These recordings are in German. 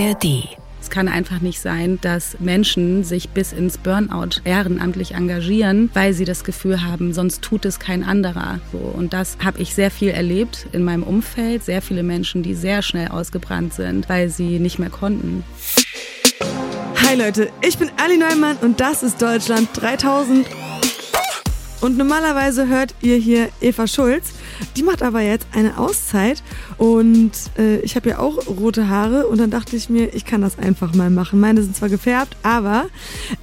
ARD. Es kann einfach nicht sein, dass Menschen sich bis ins Burnout ehrenamtlich engagieren, weil sie das Gefühl haben, sonst tut es kein anderer. So, und das habe ich sehr viel erlebt in meinem Umfeld. Sehr viele Menschen, die sehr schnell ausgebrannt sind, weil sie nicht mehr konnten. Hi Leute, ich bin Ali Neumann und das ist Deutschland 3000. Und normalerweise hört ihr hier Eva Schulz. Die macht aber jetzt eine Auszeit und äh, ich habe ja auch rote Haare und dann dachte ich mir, ich kann das einfach mal machen. Meine sind zwar gefärbt, aber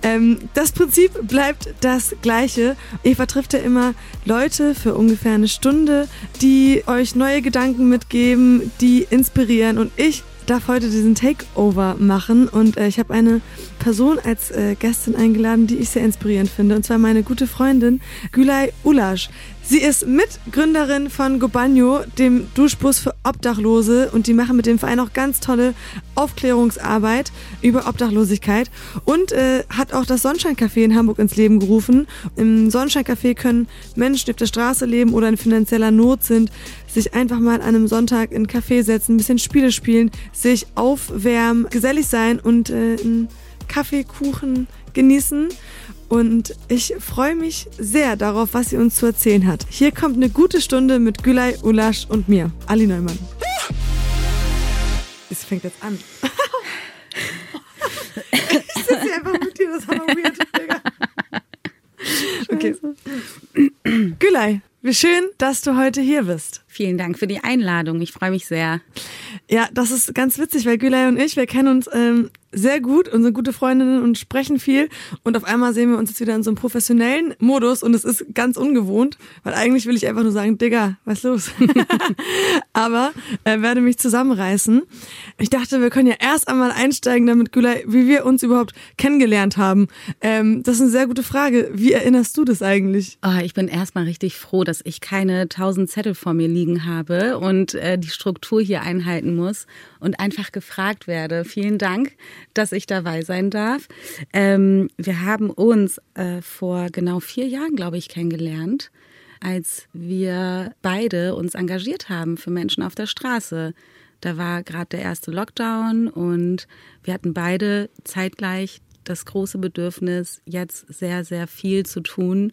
ähm, das Prinzip bleibt das gleiche. Eva trifft ja immer Leute für ungefähr eine Stunde, die euch neue Gedanken mitgeben, die inspirieren und ich darf heute diesen Takeover machen und äh, ich habe eine Person als äh, Gästin eingeladen, die ich sehr inspirierend finde und zwar meine gute Freundin Gülay Ulasch. Sie ist Mitgründerin von Gobanyo, dem Duschbus für Obdachlose und die machen mit dem Verein auch ganz tolle Aufklärungsarbeit über Obdachlosigkeit und äh, hat auch das Sonnenscheincafé in Hamburg ins Leben gerufen. Im Sonnenscheincafé können Menschen, die auf der Straße leben oder in finanzieller Not sind, sich einfach mal an einem Sonntag in ein Café setzen, ein bisschen Spiele spielen, sich aufwärmen, gesellig sein und äh, einen Kaffee, Kuchen genießen. Und ich freue mich sehr darauf, was sie uns zu erzählen hat. Hier kommt eine gute Stunde mit Gülay, Ulasch und mir, Ali Neumann. Es fängt jetzt an. ich sitze hier einfach mit dir, das ist aber weird. Okay. Gülay, wie schön, dass du heute hier bist. Vielen Dank für die Einladung. Ich freue mich sehr. Ja, das ist ganz witzig, weil Gülay und ich, wir kennen uns ähm, sehr gut und sind gute Freundinnen und sprechen viel. Und auf einmal sehen wir uns jetzt wieder in so einem professionellen Modus und es ist ganz ungewohnt, weil eigentlich will ich einfach nur sagen, Digga, was los? Aber äh, werde mich zusammenreißen. Ich dachte, wir können ja erst einmal einsteigen, damit Gülay, wie wir uns überhaupt kennengelernt haben. Ähm, das ist eine sehr gute Frage. Wie erinnerst du das eigentlich? Oh, ich bin erstmal richtig froh, dass ich keine tausend Zettel vor mir liegen habe und äh, die Struktur hier einhalten muss und einfach gefragt werde. Vielen Dank, dass ich dabei sein darf. Ähm, wir haben uns äh, vor genau vier Jahren, glaube ich, kennengelernt, als wir beide uns engagiert haben für Menschen auf der Straße. Da war gerade der erste Lockdown und wir hatten beide zeitgleich das große Bedürfnis, jetzt sehr, sehr viel zu tun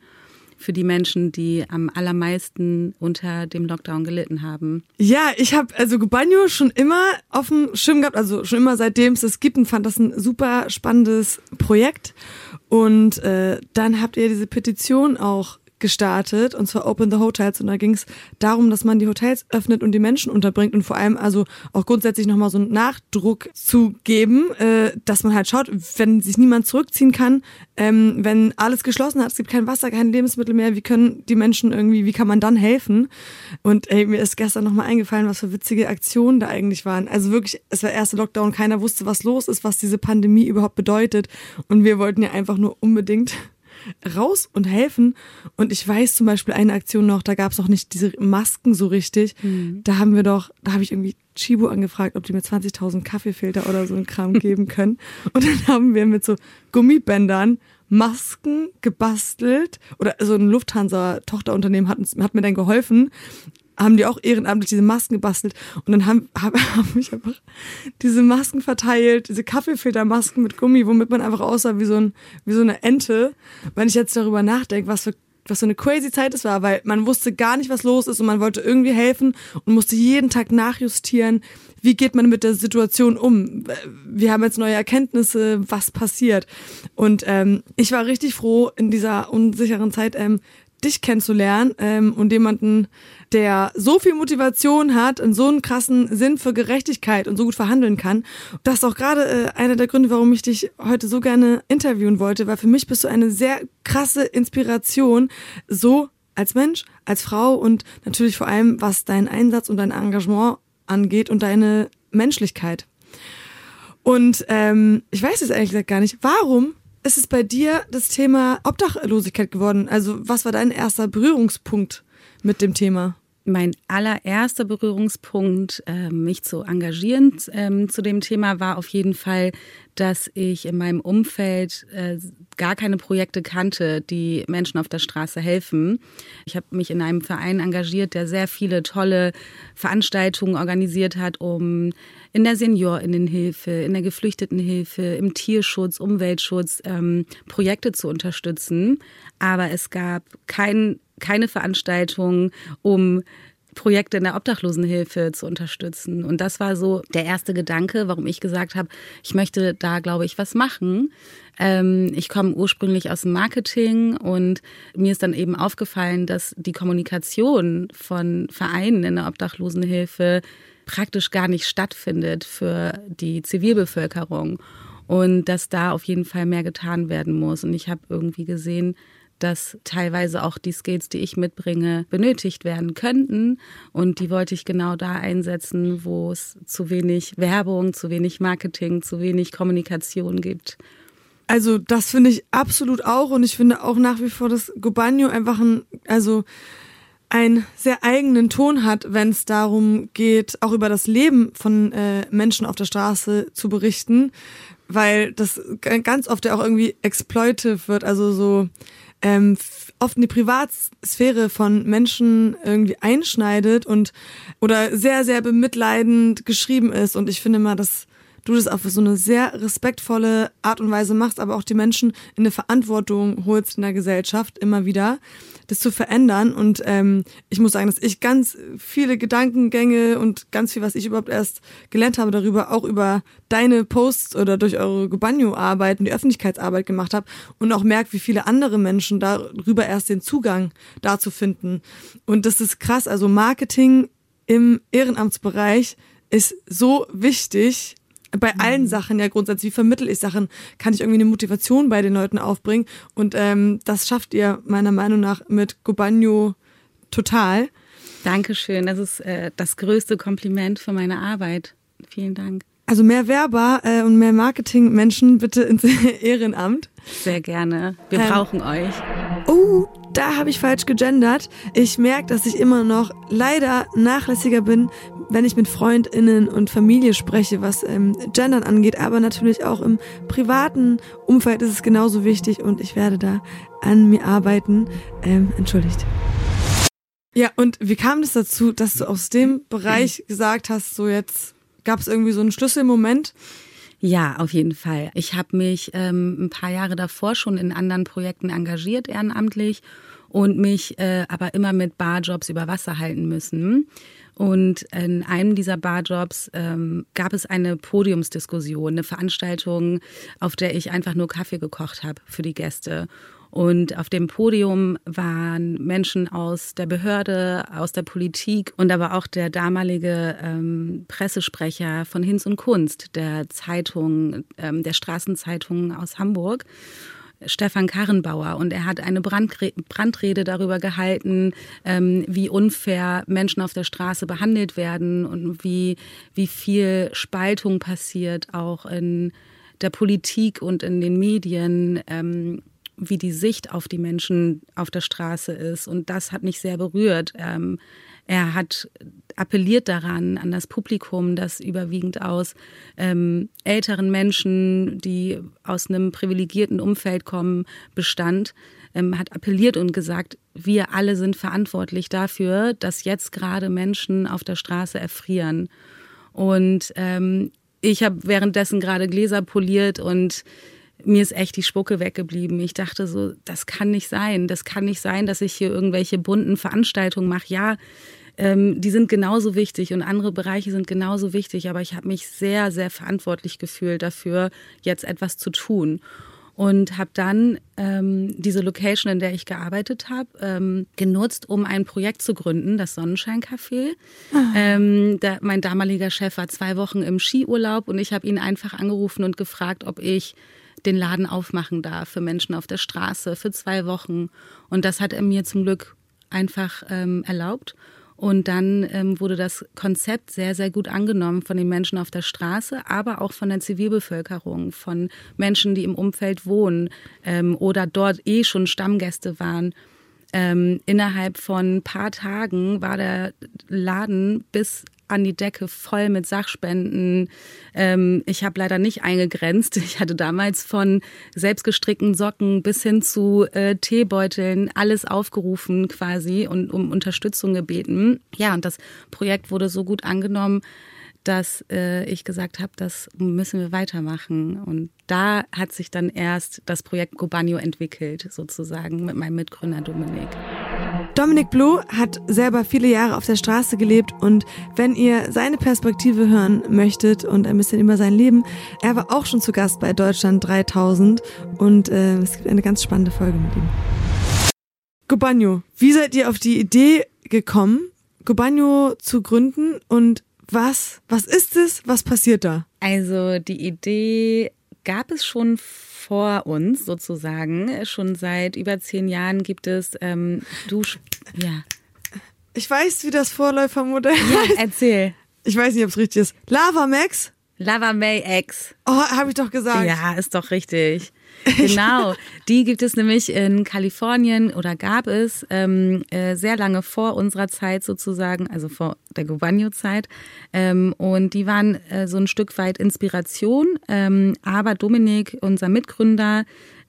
für die Menschen, die am allermeisten unter dem Lockdown gelitten haben? Ja, ich habe also Gubanyo schon immer auf dem Schirm gehabt, also schon immer seitdem es es gibt und fand das ein super spannendes Projekt. Und äh, dann habt ihr diese Petition auch gestartet und zwar Open the Hotels und da ging es darum, dass man die Hotels öffnet und die Menschen unterbringt und vor allem also auch grundsätzlich nochmal so einen Nachdruck zu geben, äh, dass man halt schaut, wenn sich niemand zurückziehen kann, ähm, wenn alles geschlossen hat, es gibt kein Wasser, kein Lebensmittel mehr, wie können die Menschen irgendwie, wie kann man dann helfen? Und ey, mir ist gestern nochmal eingefallen, was für witzige Aktionen da eigentlich waren. Also wirklich, es war erste Lockdown, keiner wusste, was los ist, was diese Pandemie überhaupt bedeutet und wir wollten ja einfach nur unbedingt raus und helfen. Und ich weiß zum Beispiel eine Aktion noch, da gab es noch nicht diese Masken so richtig. Mhm. Da haben wir doch, da habe ich irgendwie Chibo angefragt, ob die mir 20.000 Kaffeefilter oder so ein Kram geben können. Und dann haben wir mit so Gummibändern Masken gebastelt oder so ein Lufthansa-Tochterunternehmen hat, hat mir dann geholfen, haben die auch ehrenamtlich diese Masken gebastelt und dann haben, haben, haben mich einfach diese Masken verteilt, diese Kaffeefiltermasken mit Gummi, womit man einfach aussah wie so, ein, wie so eine Ente. Wenn ich jetzt darüber nachdenke, was für was so eine crazy Zeit es war, weil man wusste gar nicht, was los ist und man wollte irgendwie helfen und musste jeden Tag nachjustieren, wie geht man mit der Situation um. Wir haben jetzt neue Erkenntnisse, was passiert. Und ähm, ich war richtig froh in dieser unsicheren Zeit, ähm, dich kennenzulernen ähm, und jemanden, der so viel Motivation hat und so einen krassen Sinn für Gerechtigkeit und so gut verhandeln kann. Das ist auch gerade äh, einer der Gründe, warum ich dich heute so gerne interviewen wollte, weil für mich bist du eine sehr krasse Inspiration, so als Mensch, als Frau und natürlich vor allem, was deinen Einsatz und dein Engagement angeht und deine Menschlichkeit. Und ähm, ich weiß es ehrlich gesagt gar nicht, warum ist es bei dir das Thema Obdachlosigkeit geworden? Also was war dein erster Berührungspunkt mit dem Thema? Mein allererster Berührungspunkt, äh, mich zu engagieren ähm, zu dem Thema, war auf jeden Fall, dass ich in meinem Umfeld äh, gar keine Projekte kannte, die Menschen auf der Straße helfen. Ich habe mich in einem Verein engagiert, der sehr viele tolle Veranstaltungen organisiert hat, um in der Seniorinnenhilfe, in der Geflüchtetenhilfe, im Tierschutz, Umweltschutz ähm, Projekte zu unterstützen. Aber es gab kein, keine Veranstaltung, um Projekte in der Obdachlosenhilfe zu unterstützen. Und das war so der erste Gedanke, warum ich gesagt habe, ich möchte da, glaube ich, was machen. Ähm, ich komme ursprünglich aus dem Marketing und mir ist dann eben aufgefallen, dass die Kommunikation von Vereinen in der Obdachlosenhilfe praktisch gar nicht stattfindet für die Zivilbevölkerung und dass da auf jeden Fall mehr getan werden muss. Und ich habe irgendwie gesehen, dass teilweise auch die Skills, die ich mitbringe, benötigt werden könnten. Und die wollte ich genau da einsetzen, wo es zu wenig Werbung, zu wenig Marketing, zu wenig Kommunikation gibt. Also das finde ich absolut auch und ich finde auch nach wie vor, dass Gobagno einfach ein, also einen sehr eigenen Ton hat, wenn es darum geht, auch über das Leben von äh, Menschen auf der Straße zu berichten, weil das ganz oft ja auch irgendwie exploitive wird, also so ähm, oft in die Privatsphäre von Menschen irgendwie einschneidet und oder sehr, sehr bemitleidend geschrieben ist. Und ich finde mal, dass du das auf so eine sehr respektvolle Art und Weise machst, aber auch die Menschen in eine Verantwortung holst in der Gesellschaft immer wieder, das zu verändern. Und ähm, ich muss sagen, dass ich ganz viele Gedankengänge und ganz viel, was ich überhaupt erst gelernt habe darüber, auch über deine Posts oder durch eure Gubanyo-Arbeit und die Öffentlichkeitsarbeit gemacht habe und auch merke, wie viele andere Menschen darüber erst den Zugang dazu finden. Und das ist krass. Also Marketing im Ehrenamtsbereich ist so wichtig bei allen mhm. Sachen ja grundsätzlich, wie vermittel ich Sachen, kann ich irgendwie eine Motivation bei den Leuten aufbringen. Und ähm, das schafft ihr meiner Meinung nach mit Gobanyo total. Dankeschön, das ist äh, das größte Kompliment für meine Arbeit. Vielen Dank. Also mehr Werber äh, und mehr Marketing-Menschen bitte ins Ehrenamt. Sehr gerne. Wir ähm, brauchen euch. Oh, da habe ich falsch gegendert. Ich merke, dass ich immer noch leider nachlässiger bin, wenn ich mit FreundInnen und Familie spreche, was ähm, Gendern angeht, aber natürlich auch im privaten Umfeld ist es genauso wichtig und ich werde da an mir arbeiten. Ähm, entschuldigt. Ja, und wie kam es das dazu, dass du aus dem Bereich gesagt hast, so jetzt gab es irgendwie so einen Schlüsselmoment? Ja, auf jeden Fall. Ich habe mich ähm, ein paar Jahre davor schon in anderen Projekten engagiert, ehrenamtlich, und mich äh, aber immer mit Barjobs über Wasser halten müssen. Und in einem dieser Barjobs ähm, gab es eine Podiumsdiskussion, eine Veranstaltung, auf der ich einfach nur Kaffee gekocht habe für die Gäste. Und auf dem Podium waren Menschen aus der Behörde, aus der Politik und aber auch der damalige ähm, Pressesprecher von Hinz und Kunst, der Zeitung, ähm, der Straßenzeitung aus Hamburg. Stefan Karrenbauer und er hat eine Brandrede darüber gehalten, ähm, wie unfair Menschen auf der Straße behandelt werden und wie, wie viel Spaltung passiert auch in der Politik und in den Medien. Ähm, wie die Sicht auf die Menschen auf der Straße ist. Und das hat mich sehr berührt. Ähm, er hat appelliert daran, an das Publikum, das überwiegend aus ähm, älteren Menschen, die aus einem privilegierten Umfeld kommen, bestand, ähm, hat appelliert und gesagt, wir alle sind verantwortlich dafür, dass jetzt gerade Menschen auf der Straße erfrieren. Und ähm, ich habe währenddessen gerade Gläser poliert und mir ist echt die Spucke weggeblieben. Ich dachte so, das kann nicht sein. Das kann nicht sein, dass ich hier irgendwelche bunten Veranstaltungen mache. Ja, ähm, die sind genauso wichtig und andere Bereiche sind genauso wichtig, aber ich habe mich sehr, sehr verantwortlich gefühlt dafür, jetzt etwas zu tun. Und habe dann ähm, diese Location, in der ich gearbeitet habe, ähm, genutzt, um ein Projekt zu gründen, das Sonnenscheincafé. Ähm, der, mein damaliger Chef war zwei Wochen im Skiurlaub und ich habe ihn einfach angerufen und gefragt, ob ich den Laden aufmachen darf für Menschen auf der Straße für zwei Wochen. Und das hat er mir zum Glück einfach ähm, erlaubt. Und dann ähm, wurde das Konzept sehr, sehr gut angenommen von den Menschen auf der Straße, aber auch von der Zivilbevölkerung, von Menschen, die im Umfeld wohnen ähm, oder dort eh schon Stammgäste waren. Ähm, innerhalb von ein paar Tagen war der Laden bis an die Decke voll mit Sachspenden. Ähm, ich habe leider nicht eingegrenzt. Ich hatte damals von selbstgestrickten Socken bis hin zu äh, Teebeuteln alles aufgerufen quasi und um Unterstützung gebeten. Ja, und das Projekt wurde so gut angenommen, dass äh, ich gesagt habe, das müssen wir weitermachen. Und da hat sich dann erst das Projekt Gobanio entwickelt, sozusagen mit meinem Mitgründer Dominik. Dominik Bloh hat selber viele Jahre auf der Straße gelebt und wenn ihr seine Perspektive hören möchtet und ein bisschen über sein Leben, er war auch schon zu Gast bei Deutschland 3000 und äh, es gibt eine ganz spannende Folge mit ihm. Gobanio, wie seid ihr auf die Idee gekommen, Gobanio zu gründen und was, was ist es? Was passiert da? Also die Idee gab es schon vor uns sozusagen. Schon seit über zehn Jahren gibt es ähm, Dusch. Ja. Ich weiß, wie das Vorläufermodell Ja, erzähl. Ich weiß nicht, ob es richtig ist. Lava Max? Lava May X. Oh, habe ich doch gesagt. Ja, ist doch richtig. Genau, die gibt es nämlich in Kalifornien oder gab es ähm, äh, sehr lange vor unserer Zeit sozusagen, also vor der Gubanyo-Zeit. Ähm, und die waren äh, so ein Stück weit Inspiration. Ähm, aber Dominik, unser Mitgründer,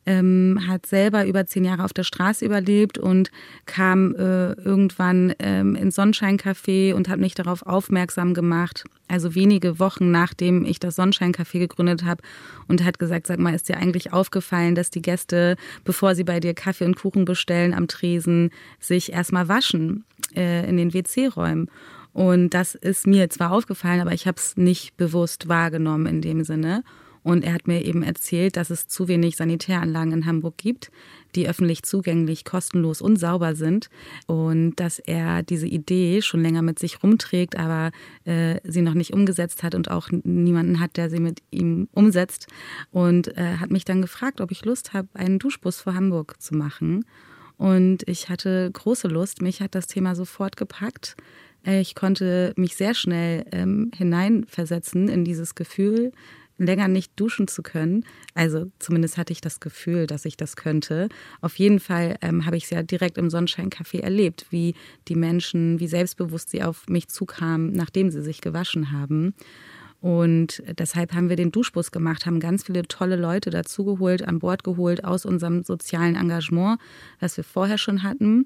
ähm, hat selber über zehn Jahre auf der Straße überlebt und kam äh, irgendwann ähm, ins Sonnenscheincafé und hat mich darauf aufmerksam gemacht. Also wenige Wochen nachdem ich das Sonnenscheincafé gegründet habe und hat gesagt, sag mal, ist dir eigentlich aufgefallen, dass die Gäste, bevor sie bei dir Kaffee und Kuchen bestellen am Tresen, sich erstmal waschen äh, in den WC-Räumen? Und das ist mir zwar aufgefallen, aber ich habe es nicht bewusst wahrgenommen in dem Sinne. Und er hat mir eben erzählt, dass es zu wenig Sanitäranlagen in Hamburg gibt, die öffentlich zugänglich, kostenlos und sauber sind. Und dass er diese Idee schon länger mit sich rumträgt, aber äh, sie noch nicht umgesetzt hat und auch niemanden hat, der sie mit ihm umsetzt. Und äh, hat mich dann gefragt, ob ich Lust habe, einen Duschbus vor Hamburg zu machen. Und ich hatte große Lust. Mich hat das Thema sofort gepackt. Äh, ich konnte mich sehr schnell ähm, hineinversetzen in dieses Gefühl, länger nicht duschen zu können. Also zumindest hatte ich das Gefühl, dass ich das könnte. Auf jeden Fall ähm, habe ich es ja direkt im Sonnenscheincafé erlebt, wie die Menschen, wie selbstbewusst sie auf mich zukamen, nachdem sie sich gewaschen haben. Und deshalb haben wir den Duschbus gemacht, haben ganz viele tolle Leute dazugeholt, an Bord geholt aus unserem sozialen Engagement, was wir vorher schon hatten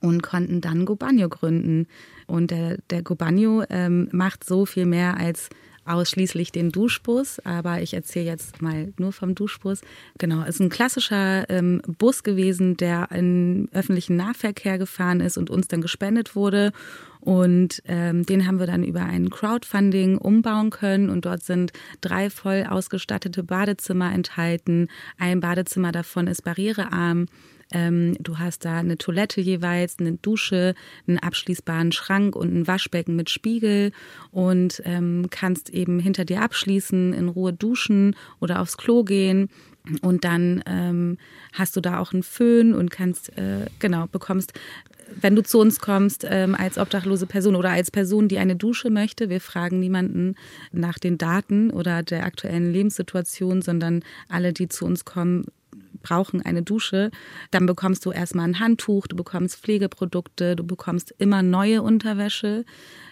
und konnten dann Gobanio gründen. Und der, der Gobanio ähm, macht so viel mehr als ausschließlich den Duschbus, aber ich erzähle jetzt mal nur vom Duschbus. Genau, ist ein klassischer ähm, Bus gewesen, der in öffentlichen Nahverkehr gefahren ist und uns dann gespendet wurde. Und ähm, den haben wir dann über ein Crowdfunding umbauen können. Und dort sind drei voll ausgestattete Badezimmer enthalten. Ein Badezimmer davon ist barrierearm. Ähm, du hast da eine Toilette jeweils, eine Dusche, einen abschließbaren Schrank und ein Waschbecken mit Spiegel und ähm, kannst eben hinter dir abschließen, in Ruhe duschen oder aufs Klo gehen. Und dann ähm, hast du da auch einen Föhn und kannst, äh, genau, bekommst, wenn du zu uns kommst, ähm, als obdachlose Person oder als Person, die eine Dusche möchte, wir fragen niemanden nach den Daten oder der aktuellen Lebenssituation, sondern alle, die zu uns kommen, brauchen eine Dusche, dann bekommst du erstmal ein Handtuch, du bekommst Pflegeprodukte, du bekommst immer neue Unterwäsche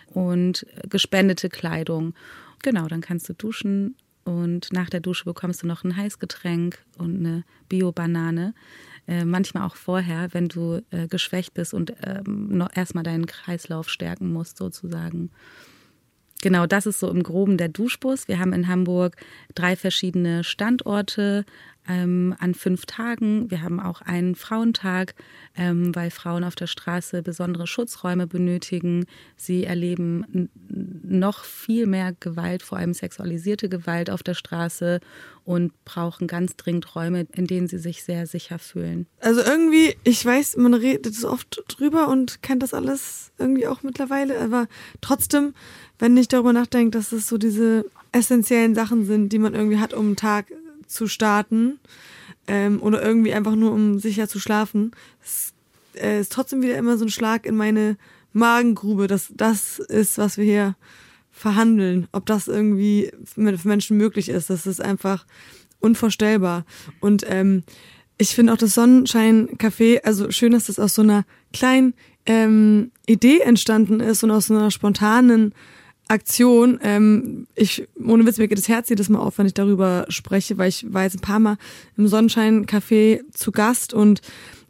und gespendete Kleidung. Genau, dann kannst du duschen und nach der Dusche bekommst du noch ein Heißgetränk und eine Bio-Banane. Äh, manchmal auch vorher, wenn du äh, geschwächt bist und ähm, noch erstmal deinen Kreislauf stärken musst, sozusagen. Genau, das ist so im Groben der Duschbus. Wir haben in Hamburg drei verschiedene Standorte, ähm, an fünf Tagen. Wir haben auch einen Frauentag, ähm, weil Frauen auf der Straße besondere Schutzräume benötigen. Sie erleben noch viel mehr Gewalt, vor allem sexualisierte Gewalt auf der Straße und brauchen ganz dringend Räume, in denen sie sich sehr sicher fühlen. Also irgendwie, ich weiß, man redet so oft drüber und kennt das alles irgendwie auch mittlerweile, aber trotzdem, wenn ich darüber nachdenke, dass es so diese essentiellen Sachen sind, die man irgendwie hat, um einen Tag zu starten ähm, oder irgendwie einfach nur um sicher zu schlafen, es, äh, ist trotzdem wieder immer so ein Schlag in meine Magengrube, dass das ist, was wir hier verhandeln, ob das irgendwie für Menschen möglich ist. Das ist einfach unvorstellbar. Und ähm, ich finde auch das Sonnenschein-Café, also schön, dass das aus so einer kleinen ähm, Idee entstanden ist und aus so einer spontanen Aktion. Ähm, ich, ohne Witz, mir geht das Herz jedes Mal auf, wenn ich darüber spreche, weil ich war jetzt ein paar Mal im Sonnenschein-Café zu Gast und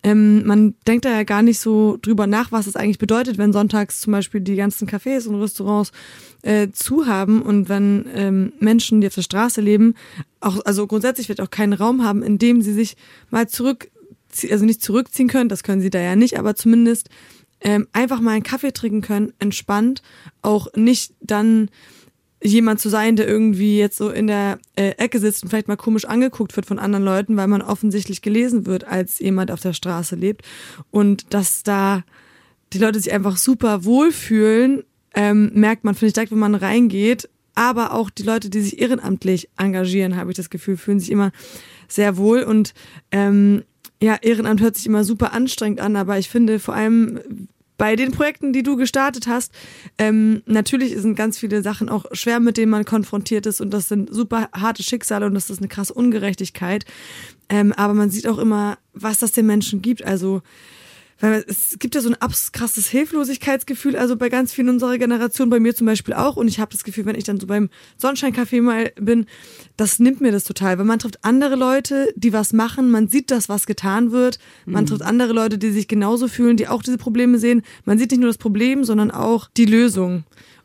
ähm, man denkt da ja gar nicht so drüber nach, was es eigentlich bedeutet, wenn sonntags zum Beispiel die ganzen Cafés und Restaurants äh, zu haben und wenn ähm, Menschen, die auf der Straße leben, auch, also grundsätzlich wird auch keinen Raum haben, in dem sie sich mal zurück, also nicht zurückziehen können, das können sie da ja nicht, aber zumindest ähm, einfach mal einen Kaffee trinken können, entspannt, auch nicht dann jemand zu sein, der irgendwie jetzt so in der äh, Ecke sitzt und vielleicht mal komisch angeguckt wird von anderen Leuten, weil man offensichtlich gelesen wird, als jemand auf der Straße lebt. Und dass da die Leute sich einfach super wohlfühlen, ähm, merkt man, finde ich, direkt, wenn man reingeht. Aber auch die Leute, die sich ehrenamtlich engagieren, habe ich das Gefühl, fühlen sich immer sehr wohl. Und ähm, ja, Ehrenamt hört sich immer super anstrengend an, aber ich finde vor allem bei den Projekten, die du gestartet hast, ähm, natürlich sind ganz viele Sachen auch schwer, mit denen man konfrontiert ist und das sind super harte Schicksale und das ist eine krasse Ungerechtigkeit. Ähm, aber man sieht auch immer, was das den Menschen gibt. Also weil es gibt ja so ein krasses Hilflosigkeitsgefühl, also bei ganz vielen unserer Generation, bei mir zum Beispiel auch. Und ich habe das Gefühl, wenn ich dann so beim Sonnenscheincafé mal bin, das nimmt mir das total, weil man trifft andere Leute, die was machen, man sieht das, was getan wird, man mhm. trifft andere Leute, die sich genauso fühlen, die auch diese Probleme sehen. Man sieht nicht nur das Problem, sondern auch die Lösung.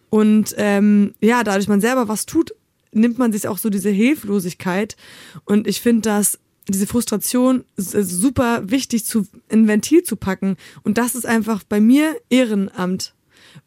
Und ähm, ja, dadurch man selber was tut, nimmt man sich auch so diese Hilflosigkeit. Und ich finde das diese Frustration super wichtig zu in Ventil zu packen. Und das ist einfach bei mir Ehrenamt.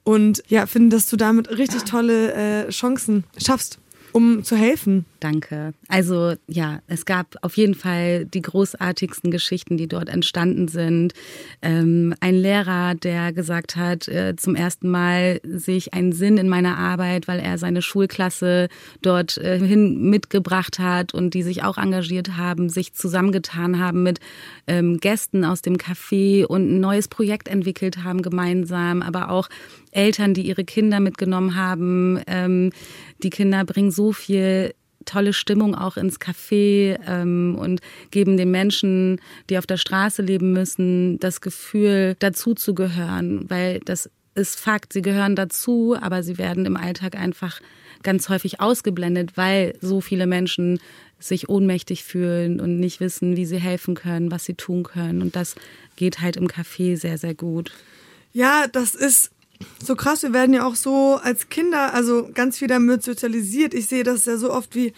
Und ja, finde, dass du damit richtig tolle äh, Chancen schaffst um zu helfen. Danke. Also ja, es gab auf jeden Fall die großartigsten Geschichten, die dort entstanden sind. Ähm, ein Lehrer, der gesagt hat, äh, zum ersten Mal sehe ich einen Sinn in meiner Arbeit, weil er seine Schulklasse dort äh, hin mitgebracht hat und die sich auch engagiert haben, sich zusammengetan haben mit ähm, Gästen aus dem Café und ein neues Projekt entwickelt haben gemeinsam, aber auch Eltern, die ihre Kinder mitgenommen haben. Ähm, die Kinder bringen so viel tolle Stimmung auch ins Café ähm, und geben den Menschen, die auf der Straße leben müssen, das Gefühl, dazuzugehören, weil das ist Fakt, sie gehören dazu, aber sie werden im Alltag einfach ganz häufig ausgeblendet, weil so viele Menschen sich ohnmächtig fühlen und nicht wissen, wie sie helfen können, was sie tun können. Und das geht halt im Café sehr, sehr gut. Ja, das ist so krass, wir werden ja auch so als Kinder, also ganz viel damit sozialisiert. Ich sehe das ja so oft, wie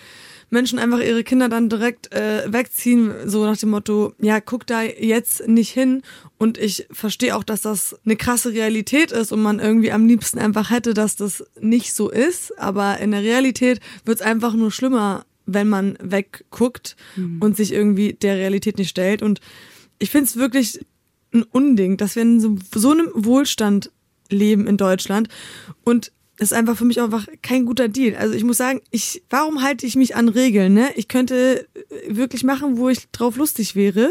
Menschen einfach ihre Kinder dann direkt äh, wegziehen, so nach dem Motto, ja, guck da jetzt nicht hin. Und ich verstehe auch, dass das eine krasse Realität ist und man irgendwie am liebsten einfach hätte, dass das nicht so ist. Aber in der Realität wird es einfach nur schlimmer, wenn man wegguckt mhm. und sich irgendwie der Realität nicht stellt. Und ich finde es wirklich ein Unding, dass wir in so, so einem Wohlstand leben in Deutschland. Und ist einfach für mich einfach kein guter Deal. Also ich muss sagen, ich, warum halte ich mich an Regeln? Ne? Ich könnte äh, wirklich machen, wo ich drauf lustig wäre.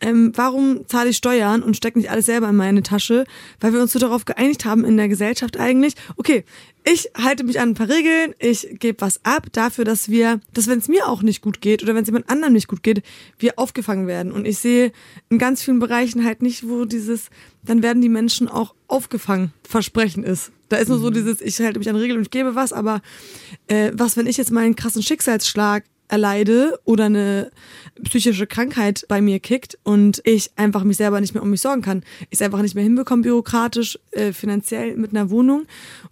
Ähm, warum zahle ich Steuern und stecke nicht alles selber in meine Tasche? Weil wir uns so darauf geeinigt haben in der Gesellschaft eigentlich. Okay, ich halte mich an ein paar Regeln, ich gebe was ab dafür, dass wir, dass wenn es mir auch nicht gut geht oder wenn es jemand anderem nicht gut geht, wir aufgefangen werden. Und ich sehe in ganz vielen Bereichen halt nicht, wo dieses, dann werden die Menschen auch aufgefangen, Versprechen ist. Da ist nur so mhm. dieses, ich halte mich an Regeln und ich gebe was, aber äh, was, wenn ich jetzt mal einen krassen Schicksalsschlag erleide oder eine psychische Krankheit bei mir kickt und ich einfach mich selber nicht mehr um mich sorgen kann. Ich es einfach nicht mehr hinbekomme, bürokratisch, äh, finanziell mit einer Wohnung.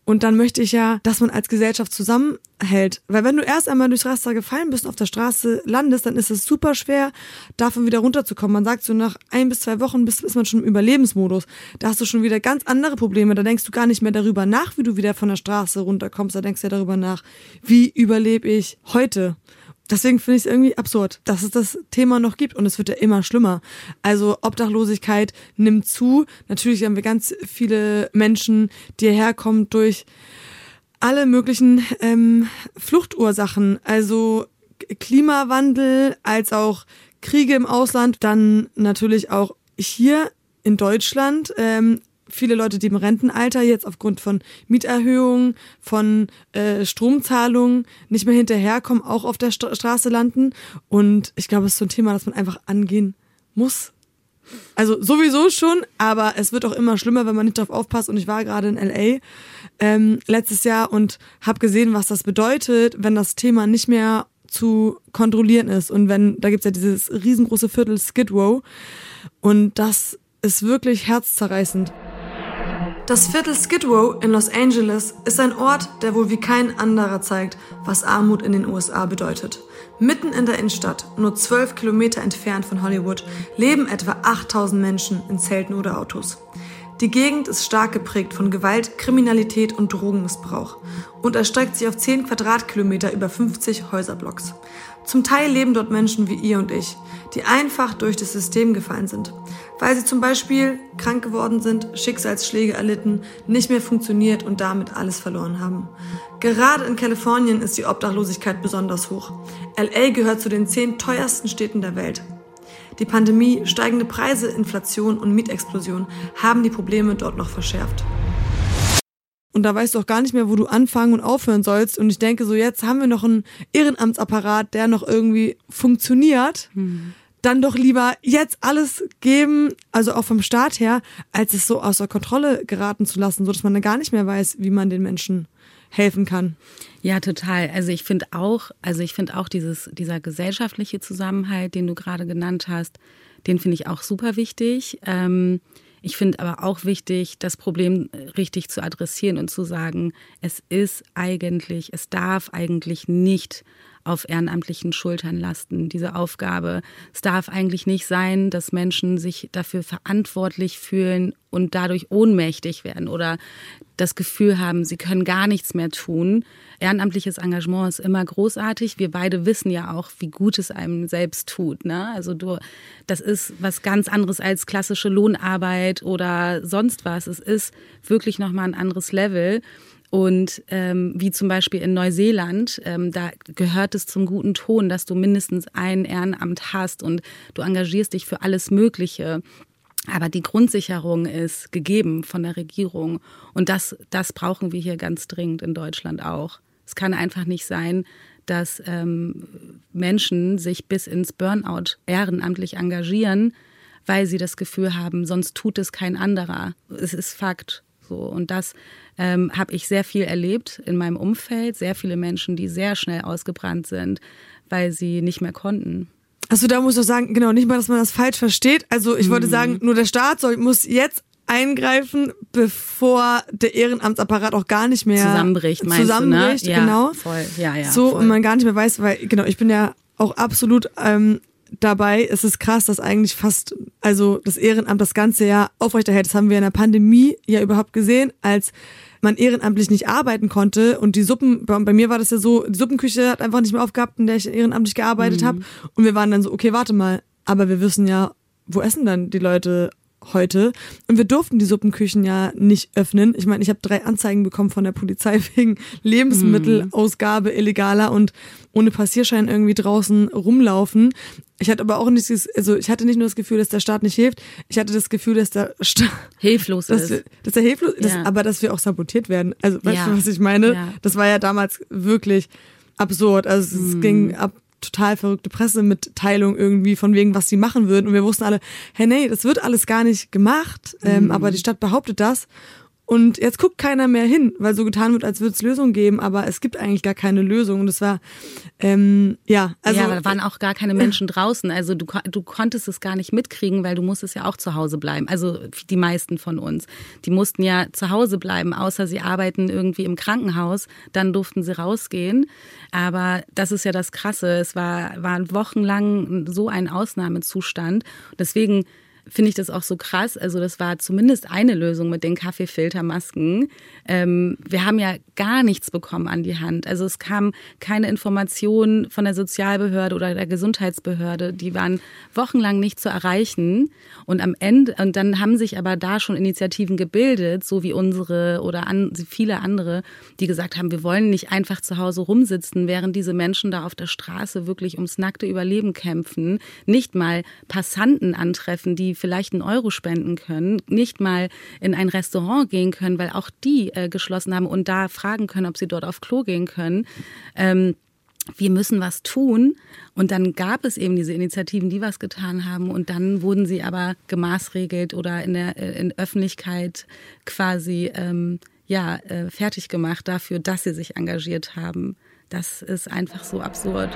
Und dann möchte ich ja, dass man als Gesellschaft zusammenhält. Weil wenn du erst einmal durchs Raster gefallen bist und auf der Straße landest, dann ist es super schwer, davon wieder runterzukommen. Man sagt so, nach ein bis zwei Wochen bist, ist man schon im Überlebensmodus. Da hast du schon wieder ganz andere Probleme. Da denkst du gar nicht mehr darüber nach, wie du wieder von der Straße runterkommst. Da denkst du ja darüber nach, wie überlebe ich heute deswegen finde ich es irgendwie absurd, dass es das Thema noch gibt und es wird ja immer schlimmer. Also Obdachlosigkeit nimmt zu. Natürlich haben wir ganz viele Menschen, die hierher kommen durch alle möglichen ähm, Fluchtursachen, also Klimawandel, als auch Kriege im Ausland, dann natürlich auch hier in Deutschland, ähm, viele Leute, die im Rentenalter jetzt aufgrund von Mieterhöhungen, von äh, Stromzahlungen nicht mehr hinterherkommen, auch auf der St Straße landen. Und ich glaube, es ist so ein Thema, das man einfach angehen muss. Also sowieso schon, aber es wird auch immer schlimmer, wenn man nicht drauf aufpasst. Und ich war gerade in LA ähm, letztes Jahr und habe gesehen, was das bedeutet, wenn das Thema nicht mehr zu kontrollieren ist. Und wenn, da gibt's ja dieses riesengroße Viertel Skid Row. Und das ist wirklich herzzerreißend. Das Viertel Skid Row in Los Angeles ist ein Ort, der wohl wie kein anderer zeigt, was Armut in den USA bedeutet. Mitten in der Innenstadt, nur zwölf Kilometer entfernt von Hollywood, leben etwa 8000 Menschen in Zelten oder Autos. Die Gegend ist stark geprägt von Gewalt, Kriminalität und Drogenmissbrauch und erstreckt sich auf 10 Quadratkilometer über 50 Häuserblocks. Zum Teil leben dort Menschen wie ihr und ich, die einfach durch das System gefallen sind, weil sie zum Beispiel krank geworden sind, Schicksalsschläge erlitten, nicht mehr funktioniert und damit alles verloren haben. Gerade in Kalifornien ist die Obdachlosigkeit besonders hoch. LA gehört zu den zehn teuersten Städten der Welt. Die Pandemie, steigende Preise, Inflation und Mietexplosion haben die Probleme dort noch verschärft. Und da weißt du auch gar nicht mehr, wo du anfangen und aufhören sollst. Und ich denke so, jetzt haben wir noch einen Ehrenamtsapparat, der noch irgendwie funktioniert. Hm. Dann doch lieber jetzt alles geben, also auch vom Staat her, als es so außer Kontrolle geraten zu lassen, so dass man dann gar nicht mehr weiß, wie man den Menschen helfen kann. Ja, total. Also ich finde auch, also ich finde auch dieses, dieser gesellschaftliche Zusammenhalt, den du gerade genannt hast, den finde ich auch super wichtig. Ähm, ich finde aber auch wichtig, das Problem richtig zu adressieren und zu sagen, es ist eigentlich, es darf eigentlich nicht auf ehrenamtlichen Schultern lasten, diese Aufgabe. Es darf eigentlich nicht sein, dass Menschen sich dafür verantwortlich fühlen und dadurch ohnmächtig werden oder das Gefühl haben, sie können gar nichts mehr tun. Ehrenamtliches Engagement ist immer großartig. Wir beide wissen ja auch, wie gut es einem selbst tut. Ne? Also du, das ist was ganz anderes als klassische Lohnarbeit oder sonst was. Es ist wirklich nochmal ein anderes Level. Und ähm, wie zum Beispiel in Neuseeland, ähm, da gehört es zum guten Ton, dass du mindestens ein Ehrenamt hast und du engagierst dich für alles Mögliche. Aber die Grundsicherung ist gegeben von der Regierung. Und das, das brauchen wir hier ganz dringend in Deutschland auch. Es kann einfach nicht sein, dass ähm, Menschen sich bis ins Burnout ehrenamtlich engagieren, weil sie das Gefühl haben, sonst tut es kein anderer. Es ist Fakt. So. Und das ähm, habe ich sehr viel erlebt in meinem Umfeld. Sehr viele Menschen, die sehr schnell ausgebrannt sind, weil sie nicht mehr konnten. Also da muss ich sagen, genau, nicht mal, dass man das falsch versteht. Also ich mhm. wollte sagen, nur der Staat soll, muss jetzt eingreifen, bevor der Ehrenamtsapparat auch gar nicht mehr zusammenbricht, zusammenbricht, du, ne? ja, genau. Voll. Ja, ja, so voll. und man gar nicht mehr weiß, weil genau, ich bin ja auch absolut ähm, dabei. Es ist krass, dass eigentlich fast also das Ehrenamt das ganze Jahr aufrechterhält. Das haben wir in der Pandemie ja überhaupt gesehen, als man ehrenamtlich nicht arbeiten konnte und die Suppen, bei, bei, mir war das ja so, die Suppenküche hat einfach nicht mehr aufgehabt, in der ich ehrenamtlich gearbeitet mhm. habe und wir waren dann so, okay, warte mal, aber wir wissen ja, wo essen dann die Leute heute. Und wir durften die Suppenküchen ja nicht öffnen. Ich meine, ich habe drei Anzeigen bekommen von der Polizei wegen Lebensmittelausgabe illegaler und ohne Passierschein irgendwie draußen rumlaufen. Ich hatte aber auch nicht, also ich hatte nicht nur das Gefühl, dass der Staat nicht hilft. Ich hatte das Gefühl, dass der Staat hilflos dass ist. Wir, dass er hilflos, ja. dass, aber dass wir auch sabotiert werden. Also weißt ja. du, was ich meine? Ja. Das war ja damals wirklich absurd. Also es hm. ging ab total verrückte Pressemitteilung irgendwie von wegen, was sie machen würden. Und wir wussten alle, hey, nee, das wird alles gar nicht gemacht. Ähm, mhm. Aber die Stadt behauptet das. Und jetzt guckt keiner mehr hin, weil so getan wird, als würde es Lösungen geben, aber es gibt eigentlich gar keine Lösung. Und es war, ähm, ja, also. Ja, aber da waren auch gar keine Menschen draußen. Also du, du konntest es gar nicht mitkriegen, weil du musstest ja auch zu Hause bleiben. Also die meisten von uns. Die mussten ja zu Hause bleiben, außer sie arbeiten irgendwie im Krankenhaus. Dann durften sie rausgehen. Aber das ist ja das Krasse. Es war, war wochenlang so ein Ausnahmezustand. Deswegen finde ich das auch so krass. Also das war zumindest eine Lösung mit den Kaffeefiltermasken. Ähm, wir haben ja gar nichts bekommen an die Hand. Also es kam keine Information von der Sozialbehörde oder der Gesundheitsbehörde. Die waren wochenlang nicht zu erreichen. Und am Ende, und dann haben sich aber da schon Initiativen gebildet, so wie unsere oder an, viele andere, die gesagt haben, wir wollen nicht einfach zu Hause rumsitzen, während diese Menschen da auf der Straße wirklich ums nackte Überleben kämpfen, nicht mal Passanten antreffen, die vielleicht einen Euro spenden können, nicht mal in ein Restaurant gehen können, weil auch die äh, geschlossen haben und da fragen können, ob sie dort auf Klo gehen können. Ähm, wir müssen was tun. Und dann gab es eben diese Initiativen, die was getan haben. Und dann wurden sie aber gemaßregelt oder in der in Öffentlichkeit quasi ähm, ja äh, fertig gemacht dafür, dass sie sich engagiert haben. Das ist einfach so absurd.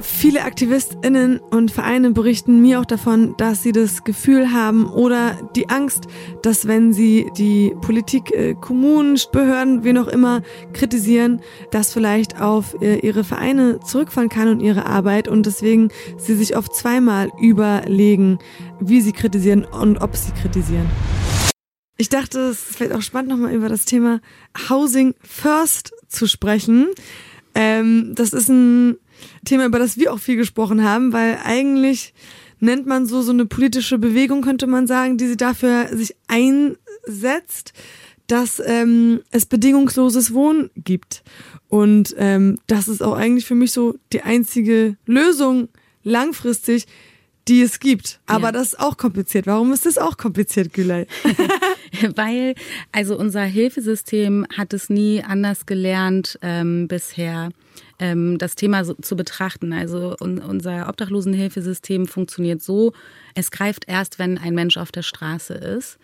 Viele AktivistInnen und Vereine berichten mir auch davon, dass sie das Gefühl haben oder die Angst, dass wenn sie die Politik, äh, Kommunen, Behörden, wie noch immer kritisieren, das vielleicht auf äh, ihre Vereine zurückfallen kann und ihre Arbeit und deswegen sie sich oft zweimal überlegen, wie sie kritisieren und ob sie kritisieren. Ich dachte, es ist vielleicht auch spannend, nochmal über das Thema Housing First zu sprechen. Ähm, das ist ein Thema, über das wir auch viel gesprochen haben, weil eigentlich nennt man so so eine politische Bewegung, könnte man sagen, die sie dafür sich einsetzt, dass ähm, es bedingungsloses Wohnen gibt. Und ähm, das ist auch eigentlich für mich so die einzige Lösung langfristig, die es gibt. Aber ja. das ist auch kompliziert. Warum ist das auch kompliziert, Gülay? Weil, also unser Hilfesystem hat es nie anders gelernt ähm, bisher ähm, das Thema so, zu betrachten. Also un, unser Obdachlosenhilfesystem funktioniert so, es greift erst, wenn ein Mensch auf der Straße ist,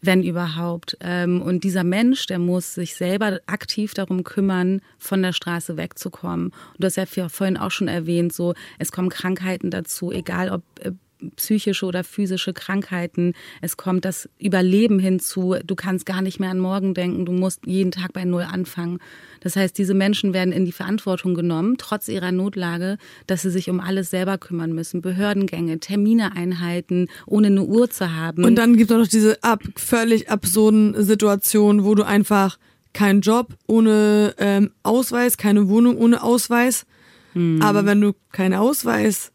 wenn überhaupt. Ähm, und dieser Mensch, der muss sich selber aktiv darum kümmern, von der Straße wegzukommen. Und du hast ja vorhin auch schon erwähnt, so es kommen Krankheiten dazu, egal ob äh, psychische oder physische Krankheiten. Es kommt das Überleben hinzu. Du kannst gar nicht mehr an morgen denken. Du musst jeden Tag bei Null anfangen. Das heißt, diese Menschen werden in die Verantwortung genommen, trotz ihrer Notlage, dass sie sich um alles selber kümmern müssen. Behördengänge, Termine einhalten, ohne eine Uhr zu haben. Und dann gibt es auch noch diese ab, völlig absurden Situationen, wo du einfach keinen Job ohne ähm, Ausweis, keine Wohnung ohne Ausweis. Hm. Aber wenn du keinen Ausweis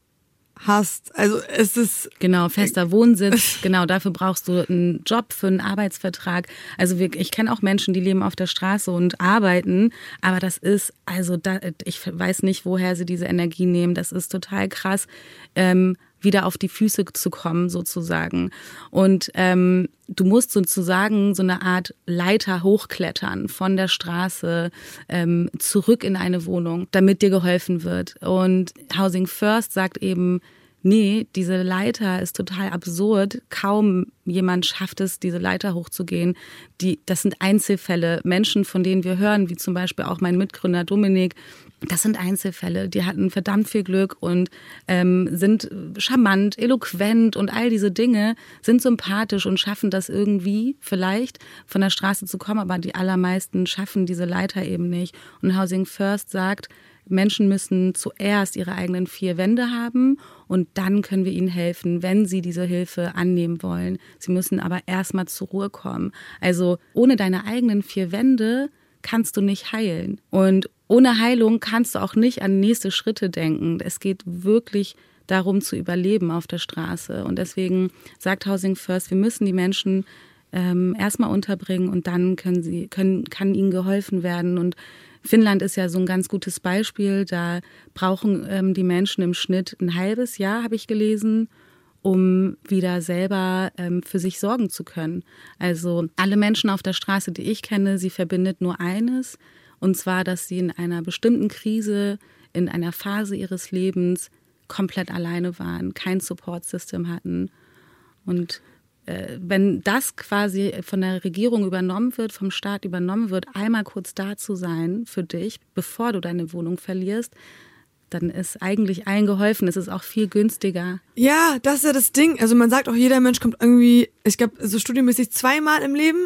hast. Also es ist genau fester Wohnsitz. genau dafür brauchst du einen Job für einen Arbeitsvertrag. Also wir, ich kenne auch Menschen, die leben auf der Straße und arbeiten, aber das ist also da, ich weiß nicht, woher sie diese Energie nehmen. Das ist total krass. Ähm, wieder auf die Füße zu kommen, sozusagen. Und ähm, du musst sozusagen so eine Art Leiter hochklettern von der Straße ähm, zurück in eine Wohnung, damit dir geholfen wird. Und Housing First sagt eben, nee, diese Leiter ist total absurd. Kaum jemand schafft es, diese Leiter hochzugehen. Die, das sind Einzelfälle. Menschen, von denen wir hören, wie zum Beispiel auch mein Mitgründer Dominik, das sind Einzelfälle. Die hatten verdammt viel Glück und ähm, sind charmant, eloquent und all diese Dinge, sind sympathisch und schaffen das irgendwie vielleicht von der Straße zu kommen, aber die allermeisten schaffen diese Leiter eben nicht. Und Housing First sagt, Menschen müssen zuerst ihre eigenen vier Wände haben und dann können wir ihnen helfen, wenn sie diese Hilfe annehmen wollen. Sie müssen aber erstmal zur Ruhe kommen. Also ohne deine eigenen vier Wände kannst du nicht heilen. Und ohne Heilung kannst du auch nicht an nächste Schritte denken. Es geht wirklich darum zu überleben auf der Straße. Und deswegen sagt Housing First, wir müssen die Menschen ähm, erstmal unterbringen und dann können sie, können, kann ihnen geholfen werden. Und Finnland ist ja so ein ganz gutes Beispiel. Da brauchen ähm, die Menschen im Schnitt ein halbes Jahr, habe ich gelesen, um wieder selber ähm, für sich sorgen zu können. Also alle Menschen auf der Straße, die ich kenne, sie verbindet nur eines, und zwar, dass sie in einer bestimmten Krise, in einer Phase ihres Lebens komplett alleine waren, kein Support-System hatten. Und äh, wenn das quasi von der Regierung übernommen wird, vom Staat übernommen wird, einmal kurz da zu sein für dich, bevor du deine Wohnung verlierst, dann ist eigentlich allen geholfen. Es ist auch viel günstiger. Ja, das ist ja das Ding. Also man sagt auch, jeder Mensch kommt irgendwie, ich glaube, so studienmäßig zweimal im Leben.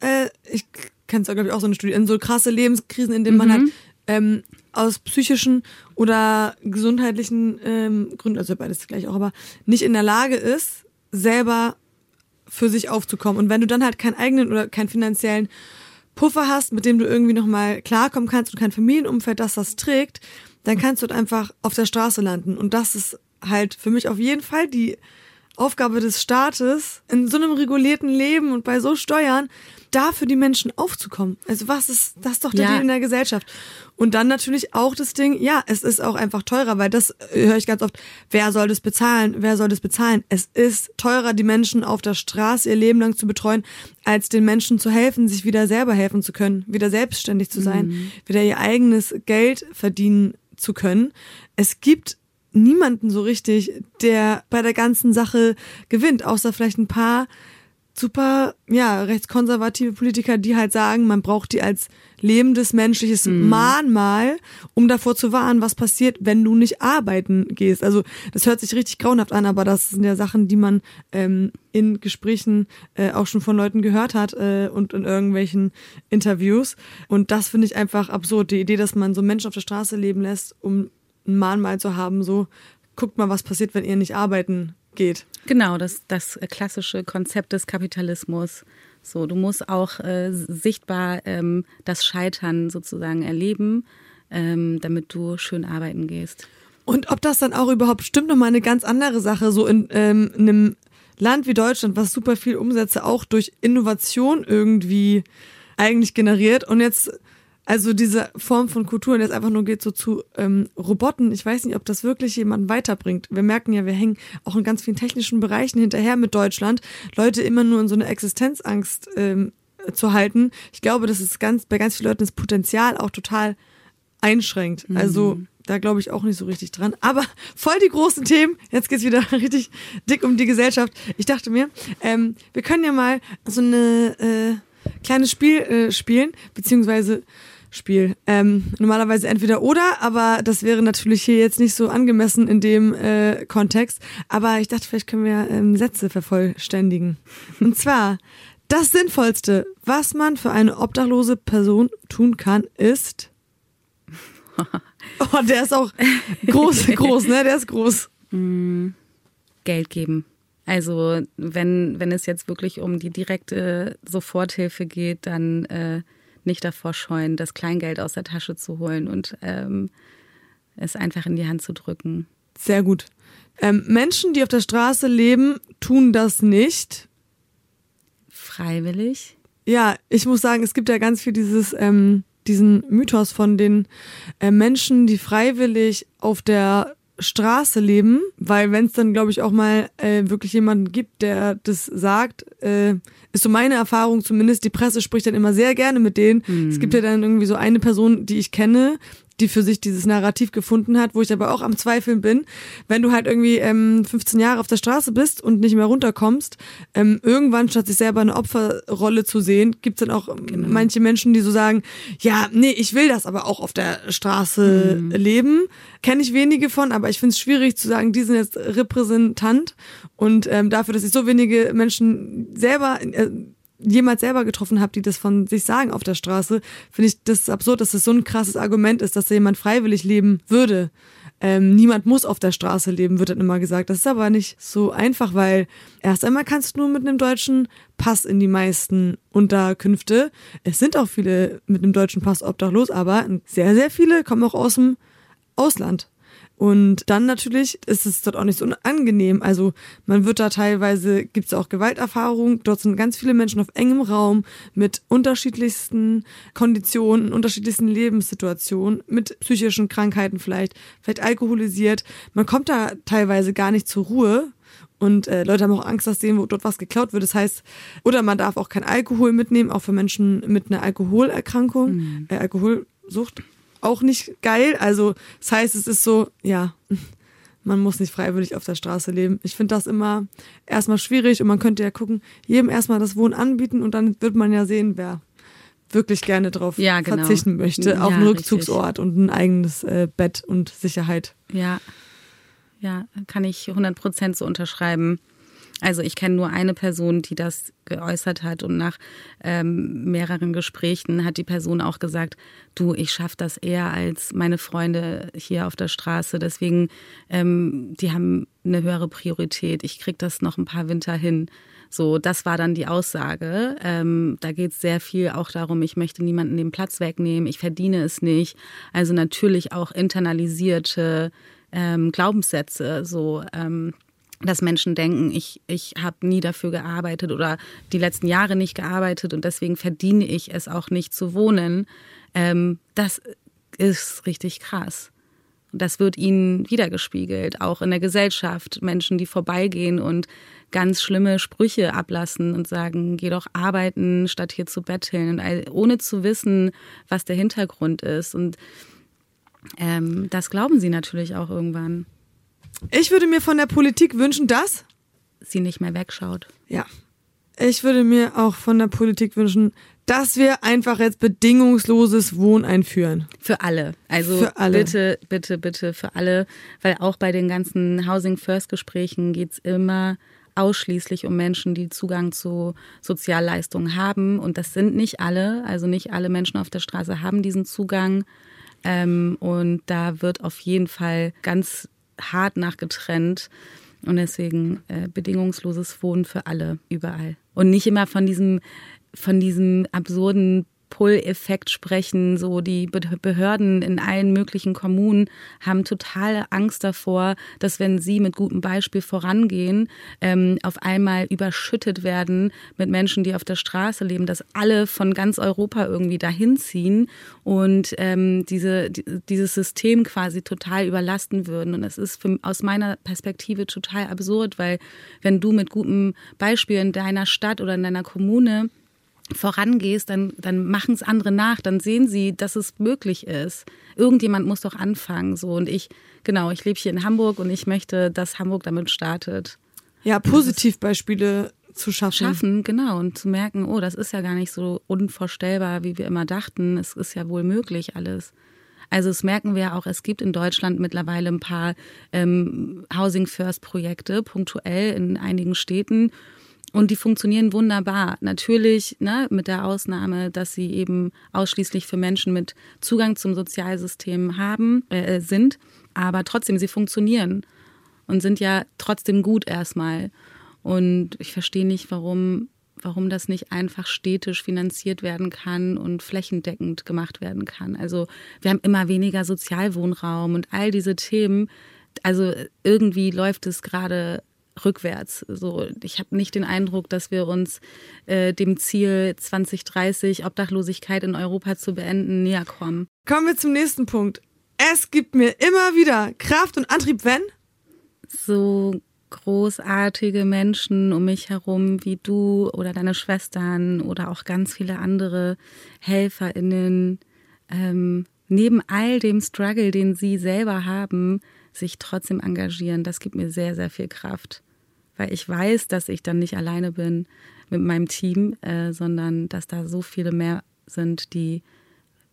Äh, ich kenne es, glaube ich, auch so eine Studie, in so krasse Lebenskrisen, in denen mhm. man halt ähm, aus psychischen oder gesundheitlichen ähm, Gründen, also beides gleich auch, aber nicht in der Lage ist, selber für sich aufzukommen. Und wenn du dann halt keinen eigenen oder keinen finanziellen Puffer hast, mit dem du irgendwie nochmal klarkommen kannst und kein Familienumfeld, das das trägt, dann kannst du halt einfach auf der Straße landen. Und das ist halt für mich auf jeden Fall die Aufgabe des Staates, in so einem regulierten Leben und bei so Steuern, da für die Menschen aufzukommen. Also was ist, das ist doch der ja. Deal in der Gesellschaft. Und dann natürlich auch das Ding, ja, es ist auch einfach teurer, weil das äh, höre ich ganz oft, wer soll das bezahlen, wer soll das bezahlen? Es ist teurer, die Menschen auf der Straße ihr Leben lang zu betreuen, als den Menschen zu helfen, sich wieder selber helfen zu können, wieder selbstständig zu sein, mhm. wieder ihr eigenes Geld verdienen zu können. Es gibt niemanden so richtig, der bei der ganzen Sache gewinnt, außer vielleicht ein paar super, ja, rechtskonservative Politiker, die halt sagen, man braucht die als lebendes menschliches mhm. Mahnmal, um davor zu warnen, was passiert, wenn du nicht arbeiten gehst. Also das hört sich richtig grauenhaft an, aber das sind ja Sachen, die man ähm, in Gesprächen äh, auch schon von Leuten gehört hat äh, und in irgendwelchen Interviews. Und das finde ich einfach absurd, die Idee, dass man so Menschen auf der Straße leben lässt, um ein Mahnmal zu haben, so guckt mal, was passiert, wenn ihr nicht arbeiten geht. Genau, das, das klassische Konzept des Kapitalismus. So, du musst auch äh, sichtbar ähm, das Scheitern sozusagen erleben, ähm, damit du schön arbeiten gehst. Und ob das dann auch überhaupt stimmt, nochmal eine ganz andere Sache. So in, ähm, in einem Land wie Deutschland, was super viel Umsätze auch durch Innovation irgendwie eigentlich generiert. Und jetzt also diese Form von Kultur, in der es einfach nur geht so zu ähm, Roboten, ich weiß nicht, ob das wirklich jemanden weiterbringt. Wir merken ja, wir hängen auch in ganz vielen technischen Bereichen hinterher mit Deutschland. Leute immer nur in so eine Existenzangst ähm, zu halten. Ich glaube, das ist ganz, bei ganz vielen Leuten das Potenzial auch total einschränkt. Mhm. Also da glaube ich auch nicht so richtig dran. Aber voll die großen Themen. Jetzt geht's wieder richtig dick um die Gesellschaft. Ich dachte mir, ähm, wir können ja mal so eine äh, kleines Spiel äh, spielen, beziehungsweise Spiel. Ähm, normalerweise entweder oder, aber das wäre natürlich hier jetzt nicht so angemessen in dem äh, Kontext. Aber ich dachte, vielleicht können wir ähm, Sätze vervollständigen. Und zwar, das Sinnvollste, was man für eine obdachlose Person tun kann, ist. Oh, der ist auch groß, groß, ne? Der ist groß. Mm, Geld geben. Also, wenn, wenn es jetzt wirklich um die direkte Soforthilfe geht, dann äh, nicht davor scheuen, das Kleingeld aus der Tasche zu holen und ähm, es einfach in die Hand zu drücken. Sehr gut. Ähm, Menschen, die auf der Straße leben, tun das nicht. Freiwillig? Ja, ich muss sagen, es gibt ja ganz viel dieses, ähm, diesen Mythos von den äh, Menschen, die freiwillig auf der Straße leben, weil wenn es dann, glaube ich, auch mal äh, wirklich jemanden gibt, der das sagt, äh, ist so meine Erfahrung zumindest, die Presse spricht dann immer sehr gerne mit denen. Mhm. Es gibt ja dann irgendwie so eine Person, die ich kenne, die für sich dieses Narrativ gefunden hat, wo ich aber auch am Zweifeln bin. Wenn du halt irgendwie ähm, 15 Jahre auf der Straße bist und nicht mehr runterkommst, ähm, irgendwann statt sich selber eine Opferrolle zu sehen, gibt's dann auch genau. manche Menschen, die so sagen, ja, nee, ich will das aber auch auf der Straße mhm. leben. Kenne ich wenige von, aber ich finde es schwierig zu sagen, die sind jetzt Repräsentant und ähm, dafür, dass ich so wenige Menschen selber äh, jemals selber getroffen habe, die das von sich sagen auf der Straße, finde ich das absurd, dass das so ein krasses Argument ist, dass da jemand freiwillig leben würde. Ähm, niemand muss auf der Straße leben, wird dann immer gesagt. Das ist aber nicht so einfach, weil erst einmal kannst du nur mit einem deutschen Pass in die meisten Unterkünfte. Es sind auch viele mit einem deutschen Pass obdachlos, aber sehr, sehr viele kommen auch aus dem Ausland. Und dann natürlich ist es dort auch nicht so angenehm. Also man wird da teilweise, gibt es auch Gewalterfahrungen. Dort sind ganz viele Menschen auf engem Raum mit unterschiedlichsten Konditionen, unterschiedlichsten Lebenssituationen, mit psychischen Krankheiten vielleicht, vielleicht alkoholisiert. Man kommt da teilweise gar nicht zur Ruhe. Und äh, Leute haben auch Angst, dass denen wo dort was geklaut wird. Das heißt, oder man darf auch kein Alkohol mitnehmen, auch für Menschen mit einer Alkoholerkrankung, mhm. äh, Alkoholsucht auch nicht geil. Also das heißt, es ist so, ja, man muss nicht freiwillig auf der Straße leben. Ich finde das immer erstmal schwierig und man könnte ja gucken, jedem erstmal das Wohnen anbieten und dann wird man ja sehen, wer wirklich gerne darauf ja, genau. verzichten möchte, ja, auf einen Rückzugsort richtig. und ein eigenes äh, Bett und Sicherheit. Ja, ja, kann ich 100 Prozent so unterschreiben. Also ich kenne nur eine Person, die das geäußert hat und nach ähm, mehreren Gesprächen hat die Person auch gesagt, du, ich schaffe das eher als meine Freunde hier auf der Straße. Deswegen, ähm, die haben eine höhere Priorität. Ich krieg das noch ein paar Winter hin. So, das war dann die Aussage. Ähm, da geht es sehr viel auch darum, ich möchte niemanden den Platz wegnehmen, ich verdiene es nicht. Also natürlich auch internalisierte ähm, Glaubenssätze, so ähm, dass Menschen denken, ich, ich habe nie dafür gearbeitet oder die letzten Jahre nicht gearbeitet und deswegen verdiene ich es auch nicht zu wohnen, ähm, das ist richtig krass. Das wird ihnen wiedergespiegelt, auch in der Gesellschaft. Menschen, die vorbeigehen und ganz schlimme Sprüche ablassen und sagen, geh doch arbeiten, statt hier zu betteln, und ohne zu wissen, was der Hintergrund ist. Und ähm, das glauben sie natürlich auch irgendwann. Ich würde mir von der Politik wünschen, dass sie nicht mehr wegschaut. Ja. Ich würde mir auch von der Politik wünschen, dass wir einfach jetzt bedingungsloses Wohnen einführen. Für alle. Also Für alle. bitte, bitte, bitte für alle. Weil auch bei den ganzen Housing First Gesprächen geht's immer ausschließlich um Menschen, die Zugang zu Sozialleistungen haben. Und das sind nicht alle. Also nicht alle Menschen auf der Straße haben diesen Zugang. Ähm, und da wird auf jeden Fall ganz hart nachgetrennt. Und deswegen äh, bedingungsloses Wohnen für alle, überall. Und nicht immer von diesem, von diesem absurden Pull-Effekt sprechen. So die Behörden in allen möglichen Kommunen haben totale Angst davor, dass wenn sie mit gutem Beispiel vorangehen, ähm, auf einmal überschüttet werden mit Menschen, die auf der Straße leben, dass alle von ganz Europa irgendwie dahin ziehen und ähm, diese, dieses System quasi total überlasten würden. Und es ist für, aus meiner Perspektive total absurd, weil wenn du mit gutem Beispiel in deiner Stadt oder in deiner Kommune vorangehst, dann, dann machen es andere nach, dann sehen sie, dass es möglich ist. Irgendjemand muss doch anfangen. So. Und ich, genau, ich lebe hier in Hamburg und ich möchte, dass Hamburg damit startet. Ja, Positivbeispiele zu schaffen. Schaffen, genau. Und zu merken, oh, das ist ja gar nicht so unvorstellbar, wie wir immer dachten. Es ist ja wohl möglich alles. Also das merken wir auch, es gibt in Deutschland mittlerweile ein paar ähm, Housing First Projekte, punktuell in einigen Städten. Und die funktionieren wunderbar. Natürlich ne, mit der Ausnahme, dass sie eben ausschließlich für Menschen mit Zugang zum Sozialsystem haben, äh, sind. Aber trotzdem, sie funktionieren und sind ja trotzdem gut erstmal. Und ich verstehe nicht, warum, warum das nicht einfach städtisch finanziert werden kann und flächendeckend gemacht werden kann. Also wir haben immer weniger Sozialwohnraum und all diese Themen. Also irgendwie läuft es gerade rückwärts. So, ich habe nicht den Eindruck, dass wir uns äh, dem Ziel 2030 Obdachlosigkeit in Europa zu beenden näher kommen. Kommen wir zum nächsten Punkt. Es gibt mir immer wieder Kraft und Antrieb, wenn so großartige Menschen um mich herum wie du oder deine Schwestern oder auch ganz viele andere HelferInnen ähm, neben all dem Struggle, den sie selber haben, sich trotzdem engagieren. Das gibt mir sehr, sehr viel Kraft weil ich weiß, dass ich dann nicht alleine bin mit meinem Team, äh, sondern dass da so viele mehr sind, die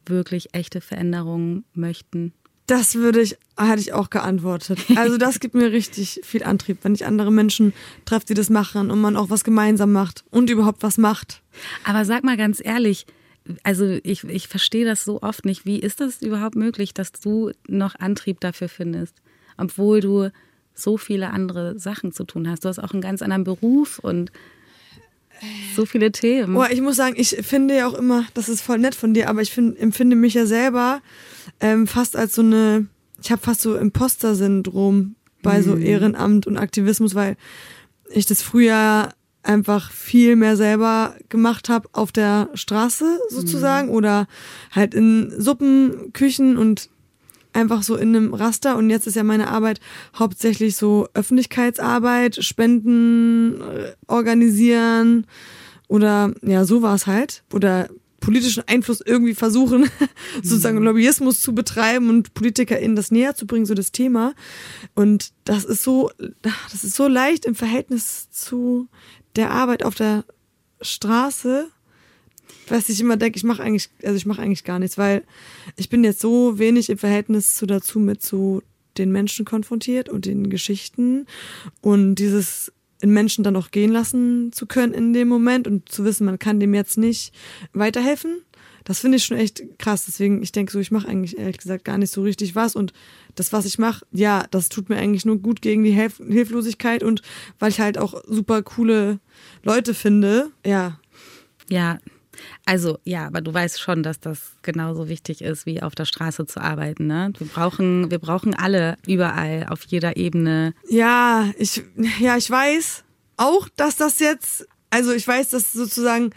wirklich echte Veränderungen möchten. Das würde ich, hatte ich auch geantwortet. Also das gibt mir richtig viel Antrieb, wenn ich andere Menschen treffe, die das machen und man auch was gemeinsam macht und überhaupt was macht. Aber sag mal ganz ehrlich, also ich, ich verstehe das so oft nicht. Wie ist das überhaupt möglich, dass du noch Antrieb dafür findest, obwohl du so viele andere Sachen zu tun hast. Du hast auch einen ganz anderen Beruf und so viele Themen. Oh, ich muss sagen, ich finde ja auch immer, das ist voll nett von dir, aber ich find, empfinde mich ja selber ähm, fast als so eine, ich habe fast so Imposter-Syndrom bei so mhm. Ehrenamt und Aktivismus, weil ich das früher einfach viel mehr selber gemacht habe auf der Straße sozusagen mhm. oder halt in Suppenküchen und einfach so in einem Raster und jetzt ist ja meine Arbeit hauptsächlich so Öffentlichkeitsarbeit, Spenden äh, organisieren oder ja, so war es halt. Oder politischen Einfluss irgendwie versuchen, sozusagen mhm. Lobbyismus zu betreiben und PolitikerInnen das näher zu bringen, so das Thema. Und das ist so, das ist so leicht im Verhältnis zu der Arbeit auf der Straße was ich immer denke, ich mache eigentlich, also ich mache eigentlich gar nichts, weil ich bin jetzt so wenig im Verhältnis zu dazu mit zu den Menschen konfrontiert und den Geschichten und dieses in Menschen dann auch gehen lassen zu können in dem Moment und zu wissen, man kann dem jetzt nicht weiterhelfen. Das finde ich schon echt krass. Deswegen, ich denke so, ich mache eigentlich ehrlich gesagt gar nicht so richtig was. Und das, was ich mache, ja, das tut mir eigentlich nur gut gegen die Hilf Hilflosigkeit und weil ich halt auch super coole Leute finde. Ja. Ja, also ja, aber du weißt schon, dass das genauso wichtig ist, wie auf der Straße zu arbeiten. Ne? Wir brauchen, wir brauchen alle überall, auf jeder Ebene. Ja, ich, ja, ich weiß auch, dass das jetzt, also ich weiß, dass sozusagen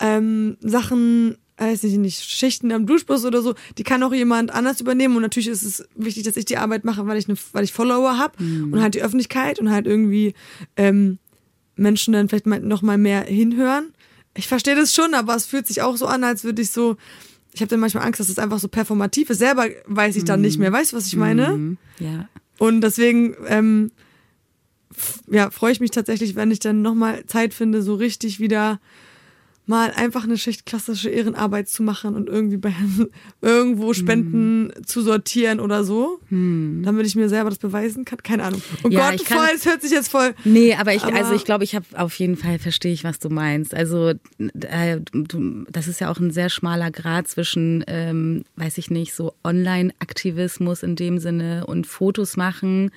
ähm, Sachen weiß ich nicht, Schichten am Duschbus oder so, die kann auch jemand anders übernehmen. Und natürlich ist es wichtig, dass ich die Arbeit mache, weil ich, eine, weil ich Follower habe mhm. und halt die Öffentlichkeit und halt irgendwie ähm, Menschen dann vielleicht mal, noch mal mehr hinhören ich verstehe das schon, aber es fühlt sich auch so an, als würde ich so ich habe dann manchmal Angst, dass es einfach so performativ ist. Selber weiß ich dann nicht mehr. Weißt du, was ich meine? Mhm. Ja. Und deswegen, ähm, ja, freue ich mich tatsächlich, wenn ich dann nochmal Zeit finde, so richtig wieder mal einfach eine Schicht klassische Ehrenarbeit zu machen und irgendwie bei irgendwo Spenden zu sortieren oder so, damit ich mir selber das beweisen kann. Keine Ahnung. Oh Ja, Gott, voll, es hört sich jetzt voll. Nee, aber ich, Aber- also ich glaube, ich habe auf jeden Fall verstehe ich, was du meinst. Also äh, du, das ist ja auch ein sehr schmaler Grad zwischen, ähm, weiß ich nicht, so Online-Aktivismus in dem Sinne und Fotos machen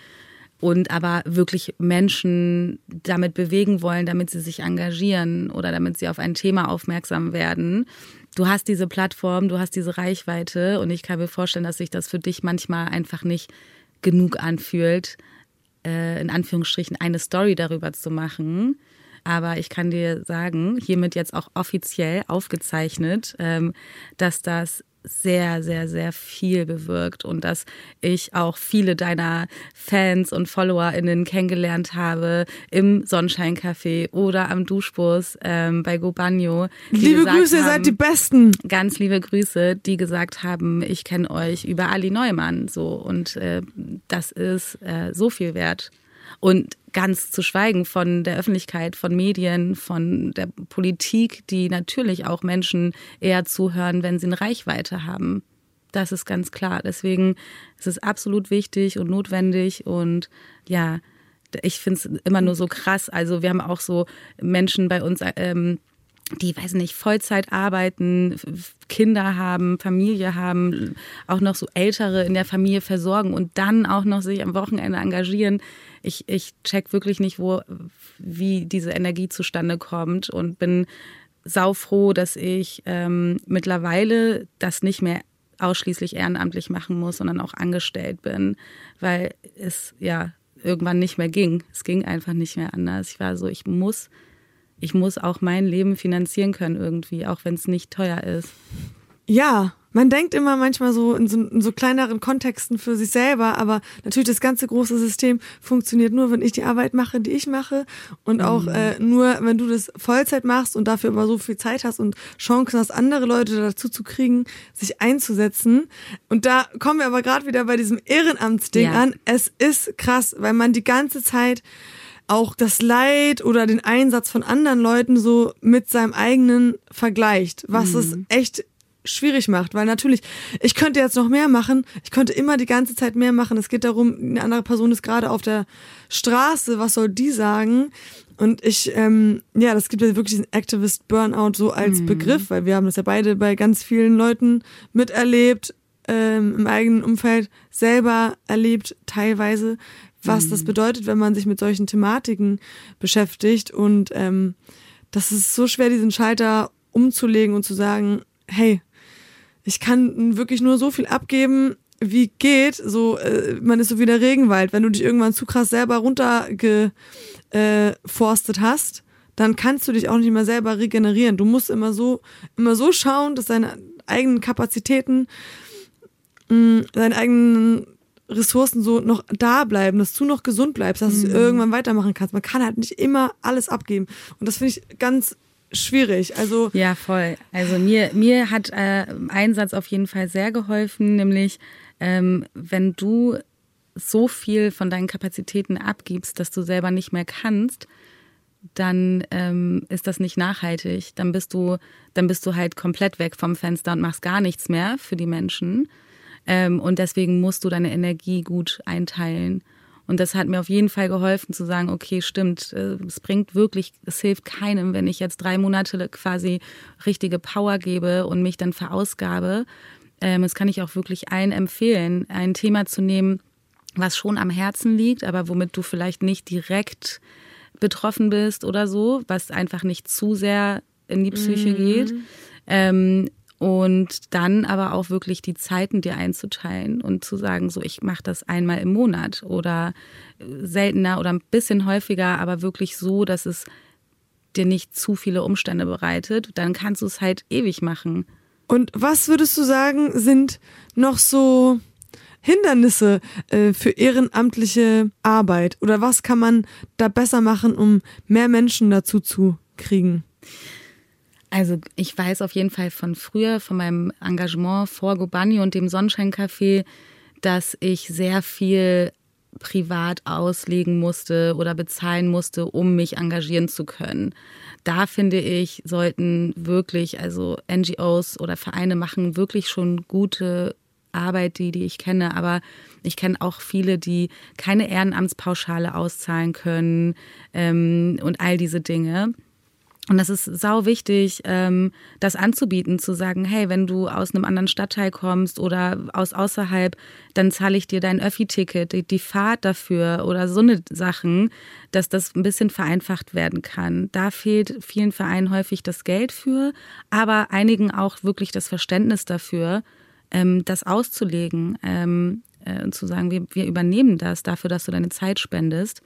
und aber wirklich Menschen damit bewegen wollen, damit sie sich engagieren oder damit sie auf ein Thema aufmerksam werden. Du hast diese Plattform, du hast diese Reichweite und ich kann mir vorstellen, dass sich das für dich manchmal einfach nicht genug anfühlt, äh, in Anführungsstrichen eine Story darüber zu machen. Aber ich kann dir sagen, hiermit jetzt auch offiziell aufgezeichnet, ähm, dass das sehr, sehr, sehr viel bewirkt und dass ich auch viele deiner Fans und FollowerInnen kennengelernt habe im Sonnenscheincafé oder am Duschbus ähm, bei Gobagno. Liebe Grüße, ihr haben- seid die Besten. ganz liebe Grüße, die gesagt haben, ich kenne euch über Ali Neumann so und äh, das ist äh, so viel wert. Und ganz zu schweigen von der Öffentlichkeit, von Medien, von der Politik, die natürlich auch Menschen eher zuhören, wenn sie eine Reichweite haben. Das ist ganz klar. Deswegen ist es absolut wichtig und notwendig und ja, ich finde es immer nur so krass. Also wir haben auch so Menschen bei uns, ähm, die, weiß nicht, Vollzeit arbeiten, Kinder haben, Familie haben, auch noch so Ältere in der Familie versorgen und dann auch noch sich am Wochenende engagieren. Ich, ich check wirklich nicht, wo, wie diese Energie zustande kommt und bin saufroh, dass ich ähm, mittlerweile das nicht mehr ausschließlich ehrenamtlich machen muss, sondern auch angestellt bin, weil es ja irgendwann nicht mehr ging. Es ging einfach nicht mehr anders. Ich war so, ich muss ich muss auch mein Leben finanzieren können irgendwie, auch wenn es nicht teuer ist. Ja, man denkt immer manchmal so in, so in so kleineren Kontexten für sich selber, aber natürlich das ganze große System funktioniert nur, wenn ich die Arbeit mache, die ich mache und auch äh, nur, wenn du das Vollzeit machst und dafür aber so viel Zeit hast und Chancen hast, andere Leute dazu zu kriegen, sich einzusetzen. Und da kommen wir aber gerade wieder bei diesem Ehrenamtsding Ja. an. Es ist krass, weil man die ganze Zeit auch das Leid oder den Einsatz von anderen Leuten so mit seinem eigenen vergleicht, was es echt schwierig macht, weil natürlich, ich könnte jetzt noch mehr machen, ich könnte immer die ganze Zeit mehr machen. Es geht darum, eine andere Person ist gerade auf der Straße, was soll die sagen? Und ich, ähm, ja, das gibt ja wirklich diesen Activist Burnout so als Begriff, weil wir haben das ja beide bei ganz vielen Leuten miterlebt, ähm, im eigenen Umfeld selber erlebt, teilweise, was das bedeutet, wenn man sich mit solchen Thematiken beschäftigt. Und ähm, das ist so schwer, diesen Schalter umzulegen und zu sagen, hey, ich kann wirklich nur so viel abgeben, wie geht. So, äh, man ist so wie der Regenwald. Wenn du dich irgendwann zu krass selber runtergeforstet äh, forstet hast, dann kannst du dich auch nicht mehr selber regenerieren. Du musst immer so, immer so schauen, dass deine eigenen Kapazitäten, mh, deine eigenen Ressourcen so noch da bleiben, dass du noch gesund bleibst, dass du irgendwann weitermachen kannst. Man kann halt nicht immer alles abgeben. Und das finde ich ganz schwierig. Also Ja, voll. Also mir, mir hat äh, ein Satz auf jeden Fall sehr geholfen, nämlich ähm, wenn du so viel von deinen Kapazitäten abgibst, dass du selber nicht mehr kannst, dann ähm, ist das nicht nachhaltig. Dann bist du, dann bist du halt komplett weg vom Fenster und machst gar nichts mehr für die Menschen. Ähm, und deswegen musst du deine Energie gut einteilen. Und das hat mir auf jeden Fall geholfen zu sagen, okay, stimmt, äh, es bringt wirklich, es hilft keinem, wenn ich jetzt drei Monate quasi richtige Power gebe und mich dann verausgabe. Ähm, das kann ich auch wirklich allen empfehlen, ein Thema zu nehmen, was schon am Herzen liegt, aber womit du vielleicht nicht direkt betroffen bist oder so, was einfach nicht zu sehr in die Psyche geht. Ähm, und dann aber auch wirklich die Zeiten dir einzuteilen und zu sagen, so ich mache das einmal im Monat oder seltener oder ein bisschen häufiger, aber wirklich so, dass es dir nicht zu viele Umstände bereitet, dann kannst du es halt ewig machen. Und was würdest du sagen, sind noch so Hindernisse äh, für ehrenamtliche Arbeit? Oder was kann man da besser machen, um mehr Menschen dazu zu kriegen? Also ich weiß auf jeden Fall von früher, von meinem Engagement vor Gobani und dem Sonnenscheincafé, dass ich sehr viel privat auslegen musste oder bezahlen musste, um mich engagieren zu können. Da finde ich, sollten wirklich, also NGOs oder Vereine machen wirklich schon gute Arbeit, die, die ich kenne, aber ich kenne auch viele, die keine Ehrenamtspauschale auszahlen können ähm, und all diese Dinge. Und das ist sau wichtig, ähm, das anzubieten, zu sagen, hey, wenn du aus einem anderen Stadtteil kommst oder aus außerhalb, dann zahle ich dir dein Öffi-Ticket, die, die Fahrt dafür oder so eine Sachen, dass das ein bisschen vereinfacht werden kann. Da fehlt vielen Vereinen häufig das Geld für, aber einigen auch wirklich das Verständnis dafür, ähm, das auszulegen ähm, äh, und zu sagen, wir, wir übernehmen das dafür, dass du deine Zeit spendest.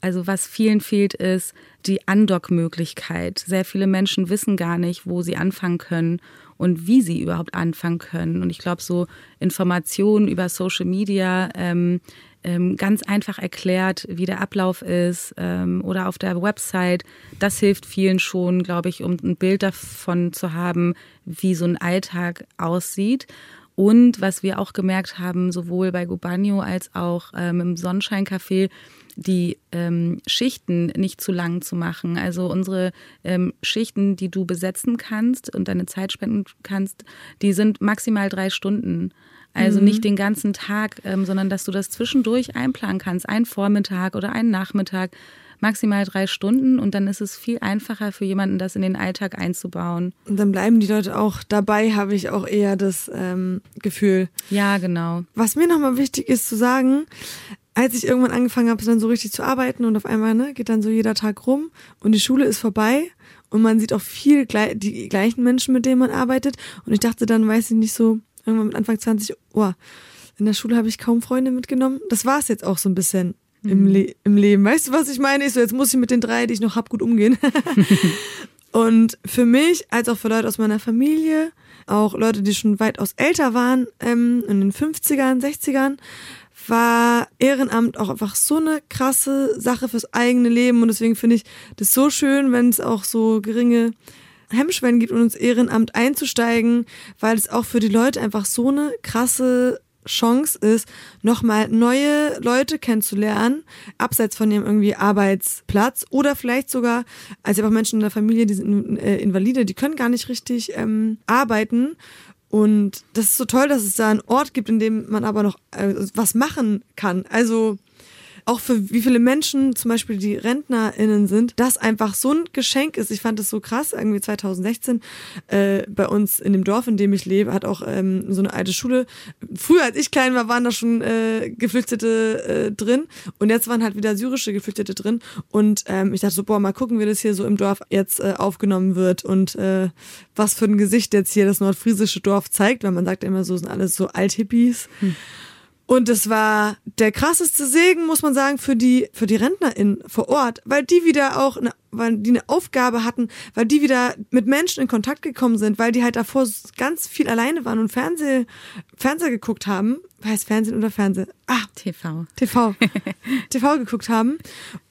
Also was vielen fehlt, ist die Andock-Möglichkeit. Sehr viele Menschen wissen gar nicht, wo sie anfangen können und wie sie überhaupt anfangen können. Und ich glaube, so Informationen über Social Media, ähm, ähm, ganz einfach erklärt, wie der Ablauf ist ähm, oder auf der Website, das hilft vielen schon, glaube ich, um ein Bild davon zu haben, wie so ein Alltag aussieht. Und was wir auch gemerkt haben, sowohl bei Gubanio als auch ähm, im Sonnenscheincafé, die ähm, Schichten nicht zu lang zu machen. Also unsere ähm, Schichten, die du besetzen kannst und deine Zeit spenden kannst, die sind maximal drei Stunden. Also mhm. nicht den ganzen Tag, ähm, sondern dass du das zwischendurch einplanen kannst, einen Vormittag oder einen Nachmittag, maximal drei Stunden und dann ist es viel einfacher für jemanden, das in den Alltag einzubauen. Und dann bleiben die Leute auch dabei, habe ich auch eher das ähm, Gefühl. Ja, genau. Was mir nochmal wichtig ist zu sagen, als ich irgendwann angefangen habe, dann so richtig zu arbeiten und auf einmal ne, geht dann so jeder Tag rum und die Schule ist vorbei und man sieht auch viel die gleichen Menschen, mit denen man arbeitet. Und ich dachte dann, weiß ich nicht so, irgendwann mit Anfang 20, oh, in der Schule habe ich kaum Freunde mitgenommen. Das war es jetzt auch so ein bisschen mhm. im, Le im Leben. Weißt du, was ich meine? Ich so, jetzt muss ich mit den drei, die ich noch hab, gut umgehen. und für mich, als auch für Leute aus meiner Familie, auch Leute, die schon weitaus älter waren, ähm, in den 50ern, 60ern, war Ehrenamt auch einfach so eine krasse Sache fürs eigene Leben. Und deswegen finde ich das so schön, wenn es auch so geringe Hemmschwellen gibt, um ins Ehrenamt einzusteigen, weil es auch für die Leute einfach so eine krasse Chance ist, nochmal neue Leute kennenzulernen, abseits von ihrem irgendwie Arbeitsplatz oder vielleicht sogar, als einfach Menschen in der Familie, die sind äh, Invalide, die können gar nicht richtig ähm, arbeiten und das ist so toll, dass es da einen Ort gibt, in dem man aber noch äh, was machen kann. Also auch für wie viele Menschen, zum Beispiel die RentnerInnen sind, das einfach so ein Geschenk ist. Ich fand das so krass, irgendwie 2016 äh, bei uns in dem Dorf, in dem ich lebe, hat auch ähm, so eine alte Schule. Früher, als ich klein war, waren da schon äh, Geflüchtete äh, drin und jetzt waren halt wieder syrische Geflüchtete drin und ähm, ich dachte so, boah, mal gucken, wie das hier so im Dorf jetzt äh, aufgenommen wird und äh, was für ein Gesicht jetzt hier das nordfriesische Dorf zeigt, weil man sagt immer so, sind alles so Althippies. Hm. Und es war der krasseste Segen, muss man sagen, für die, für die RentnerInnen vor Ort, weil die wieder auch, eine, weil die eine Aufgabe hatten, weil die wieder mit Menschen in Kontakt gekommen sind, weil die halt davor ganz viel alleine waren und Fernseh, Fernseher geguckt haben. Heißt Fernsehen oder Fernseh? Ah, TV. TV. TV geguckt haben.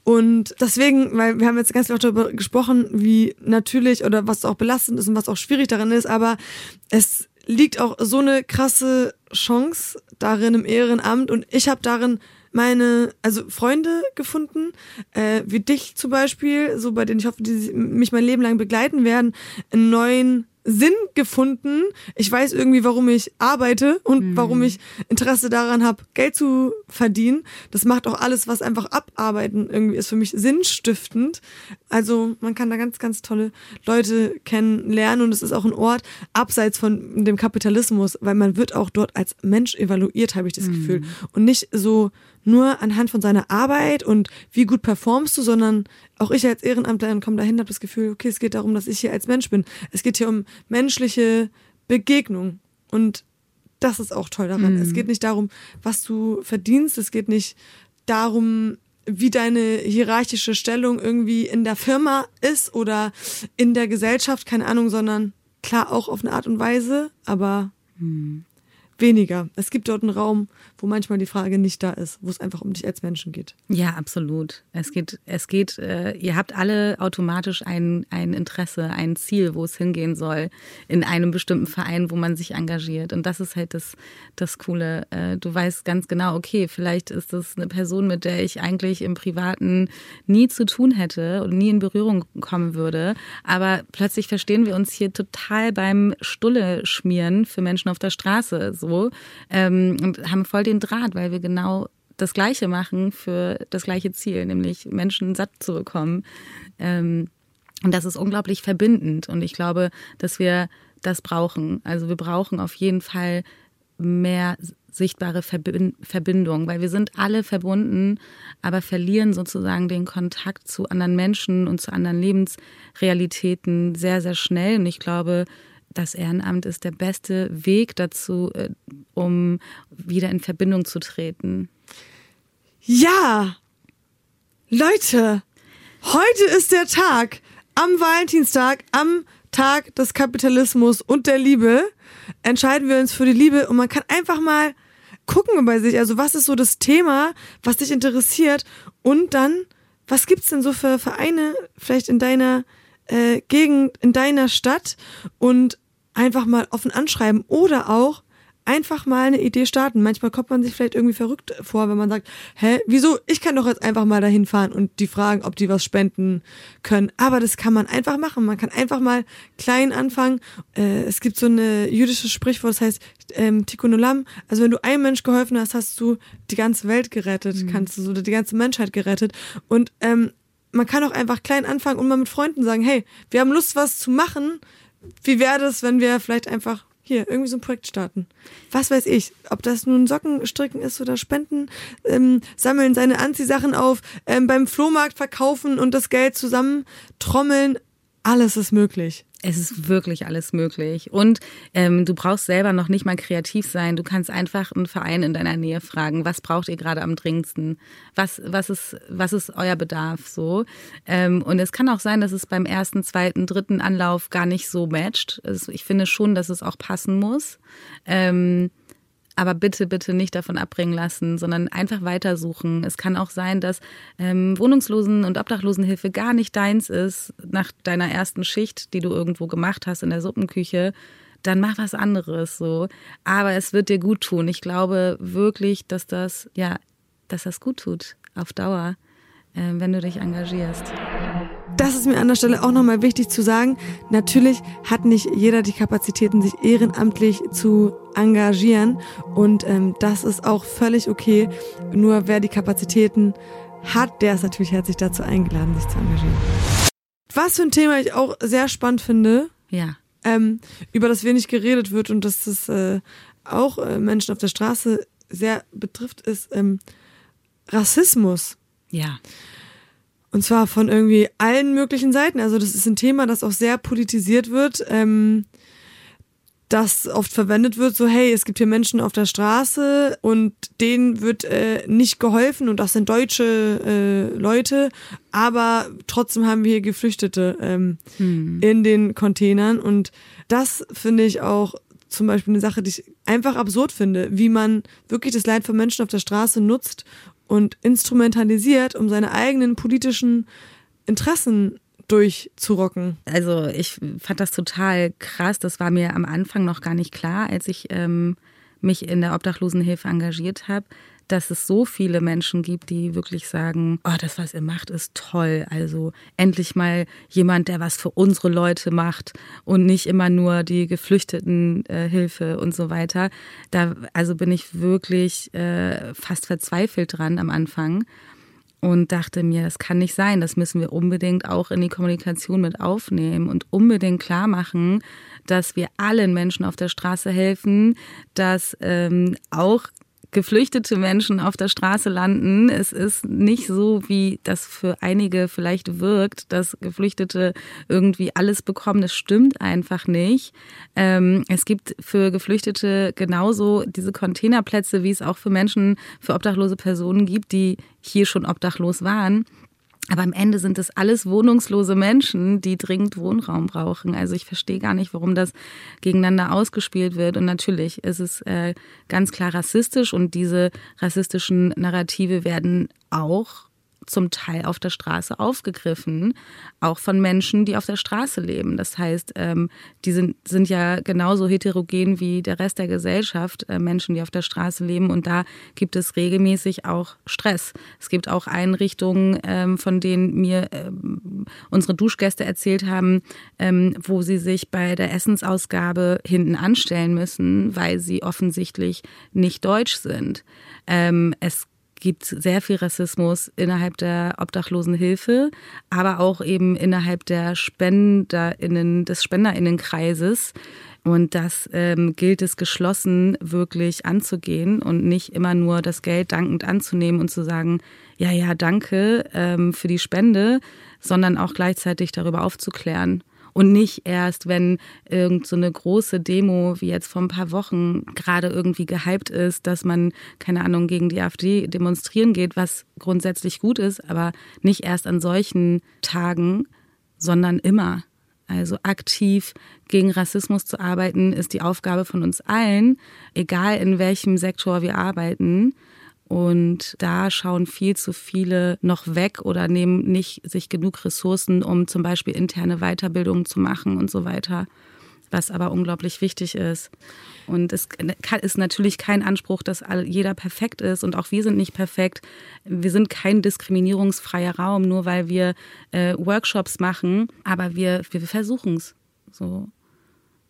Und deswegen, weil wir haben jetzt ganz viel darüber gesprochen, wie natürlich oder was auch belastend ist und was auch schwierig darin ist, aber es liegt auch so eine krasse Chance darin im Ehrenamt und ich habe darin meine, also Freunde gefunden, äh, wie dich zum Beispiel, so bei denen ich hoffe, die mich mein Leben lang begleiten werden, einen neuen Sinn gefunden. Ich weiß irgendwie, warum ich arbeite und mhm. warum ich Interesse daran habe, Geld zu verdienen. Das macht auch alles, was einfach abarbeiten irgendwie ist für mich sinnstiftend. Also man kann da ganz, ganz tolle Leute kennenlernen und es ist auch ein Ort abseits von dem Kapitalismus, weil man wird auch dort als Mensch evaluiert, habe ich das mhm. Gefühl. Und nicht so nur anhand von seiner Arbeit und wie gut performst du, sondern auch ich als Ehrenamtlerin komme dahin, habe das Gefühl, okay, es geht darum, dass ich hier als Mensch bin. Es geht hier um menschliche Begegnung und das ist auch toll daran. Mhm. Es geht nicht darum, was du verdienst, es geht nicht darum, wie deine hierarchische Stellung irgendwie in der Firma ist oder in der Gesellschaft, keine Ahnung, sondern klar auch auf eine Art und Weise, aber mhm weniger. Es gibt dort einen Raum, wo manchmal die Frage nicht da ist, wo es einfach um dich als Menschen geht. Ja, absolut. Es geht, es geht, äh, ihr habt alle automatisch ein, ein Interesse, ein Ziel, wo es hingehen soll, in einem bestimmten Verein, wo man sich engagiert. Und das ist halt das, das Coole. Äh, du weißt ganz genau, okay, vielleicht ist das eine Person, mit der ich eigentlich im Privaten nie zu tun hätte und nie in Berührung kommen würde. Aber plötzlich verstehen wir uns hier total beim Stulle schmieren für Menschen auf der Straße. So so ähm, und haben voll den Draht, weil wir genau das Gleiche machen für das gleiche Ziel, nämlich Menschen satt zu bekommen. Ähm, und das ist unglaublich verbindend. Und ich glaube, dass wir das brauchen. Also wir brauchen auf jeden Fall mehr sichtbare Verbindung, weil wir sind alle verbunden, aber verlieren sozusagen den Kontakt zu anderen Menschen und zu anderen Lebensrealitäten sehr, sehr schnell. Und ich glaube, das Ehrenamt ist der beste Weg dazu, äh, um wieder in Verbindung zu treten. Ja, Leute, heute ist der Tag, am Valentinstag, am Tag des Kapitalismus und der Liebe, entscheiden wir uns für die Liebe und man kann einfach mal gucken bei sich, also was ist so das Thema, was dich interessiert? Und dann, was gibt's denn so für Vereine vielleicht in deiner äh, Gegend, in deiner Stadt und einfach mal offen anschreiben oder auch einfach mal eine Idee starten. Manchmal kommt man sich vielleicht irgendwie verrückt vor, wenn man sagt, hä, wieso? Ich kann doch jetzt einfach mal dahin fahren und die fragen, ob die was spenden können. Aber das kann man einfach machen. Man kann einfach mal klein anfangen. Äh, es gibt so eine jüdische Sprichwort, das heißt ähm, Tikkun Olam. Also wenn du einem Mensch geholfen hast, hast du die ganze Welt gerettet, mhm. kannst du so die ganze Menschheit gerettet. Und ähm, man kann auch einfach klein anfangen und mal mit Freunden sagen, hey, wir haben Lust, was zu machen. Wie wäre das, wenn wir vielleicht einfach hier irgendwie so ein Projekt starten? Was weiß ich, ob das nun Sockenstricken ist oder Spenden, ähm, sammeln seine Anziehsachen auf, ähm, beim Flohmarkt verkaufen und das Geld zusammen trommeln. Alles ist möglich. Es ist wirklich alles möglich. Und ähm, du brauchst selber noch nicht mal kreativ sein. Du kannst einfach einen Verein in deiner Nähe fragen, was braucht ihr gerade am dringendsten? Was, was, ist, was ist euer Bedarf so? Ähm, und es kann auch sein, dass es beim ersten, zweiten, dritten Anlauf gar nicht so matcht. Also ich finde schon, dass es auch passen muss. Ähm, aber bitte, bitte nicht davon abbringen lassen, sondern einfach weitersuchen. Es kann auch sein, dass ähm, Wohnungslosen- und Obdachlosenhilfe gar nicht deins ist nach deiner ersten Schicht, die du irgendwo gemacht hast in der Suppenküche. Dann mach was anderes so. Aber es wird dir gut tun. Ich glaube wirklich, dass das, ja, dass das gut tut auf Dauer, äh, wenn du dich engagierst das ist mir an der Stelle auch nochmal wichtig zu sagen. Natürlich hat nicht jeder die Kapazitäten, sich ehrenamtlich zu engagieren. Und ähm, das ist auch völlig okay. Nur wer die Kapazitäten hat, der ist natürlich herzlich dazu eingeladen, sich zu engagieren. Was für ein Thema ich auch sehr spannend finde. Ja. Ähm, über das wenig geredet wird und dass das äh, auch äh, Menschen auf der Straße sehr betrifft, ist ähm, Rassismus. Ja. Und zwar von irgendwie allen möglichen Seiten. Also das ist ein Thema, das auch sehr politisiert wird, ähm, das oft verwendet wird, so hey, es gibt hier Menschen auf der Straße und denen wird äh, nicht geholfen und das sind deutsche äh, Leute, aber trotzdem haben wir hier Geflüchtete ähm, hm. in den Containern und das finde ich auch zum Beispiel eine Sache, die ich einfach absurd finde, wie man wirklich das Leid von Menschen auf der Straße nutzt und instrumentalisiert, um seine eigenen politischen Interessen durchzurocken. Also ich fand das total krass. Das war mir am Anfang noch gar nicht klar, als ich ähm, mich in der Obdachlosenhilfe engagiert habe, dass es so viele Menschen gibt, die wirklich sagen, oh, das, was ihr macht, ist toll. Also endlich mal jemand, der was für unsere Leute macht und nicht immer nur die Geflüchtetenhilfe äh, und so weiter. Da also bin ich wirklich äh, fast verzweifelt dran am Anfang und dachte mir, das kann nicht sein. Das müssen wir unbedingt auch in die Kommunikation mit aufnehmen und unbedingt klar machen, dass wir allen Menschen auf der Straße helfen, dass ähm, auch geflüchtete Menschen auf der Straße landen. Es ist nicht so, wie das für einige vielleicht wirkt, dass Geflüchtete irgendwie alles bekommen. Das stimmt einfach nicht. Ähm, es gibt für Geflüchtete genauso diese Containerplätze, wie es auch für Menschen, für obdachlose Personen gibt, die hier schon obdachlos waren. Aber am Ende sind es alles wohnungslose Menschen, die dringend Wohnraum brauchen. Also ich verstehe gar nicht, warum das gegeneinander ausgespielt wird. Und natürlich ist es äh, ganz klar rassistisch und diese rassistischen Narrative werden auch zum Teil auf der Straße aufgegriffen, auch von Menschen, die auf der Straße leben. Das heißt, ähm, die sind, sind ja genauso heterogen wie der Rest der Gesellschaft, äh, Menschen, die auf der Straße leben. Und da gibt es regelmäßig auch Stress. Es gibt auch Einrichtungen, ähm, von denen mir ähm, unsere Duschgäste erzählt haben, wo sie sich bei der Essensausgabe hinten anstellen müssen, weil sie offensichtlich nicht deutsch sind. es gibt sehr viel Rassismus innerhalb der Obdachlosenhilfe, aber auch eben innerhalb der SpenderInnen, des SpenderInnenkreises. Und das ähm, gilt es geschlossen wirklich anzugehen und nicht immer nur das Geld dankend anzunehmen und zu sagen, ja, ja, danke ähm, für die Spende, sondern auch gleichzeitig darüber aufzuklären und nicht erst, wenn irgend so eine große Demo wie jetzt vor ein paar Wochen gerade irgendwie gehypt ist, dass man, keine Ahnung, gegen die AfD demonstrieren geht, was grundsätzlich gut ist, aber nicht erst an solchen Tagen, sondern immer. Also aktiv gegen Rassismus zu arbeiten, ist die Aufgabe von uns allen, egal in welchem Sektor wir arbeiten. Und da schauen viel zu viele noch weg oder nehmen nicht sich genug Ressourcen, um zum Beispiel interne Weiterbildung zu machen und so weiter, was aber unglaublich wichtig ist. Und es ist natürlich kein Anspruch, dass jeder perfekt ist und auch wir sind nicht perfekt. Wir sind kein diskriminierungsfreier Raum, nur weil wir äh, Workshops machen, aber wir, wir versuchen es so.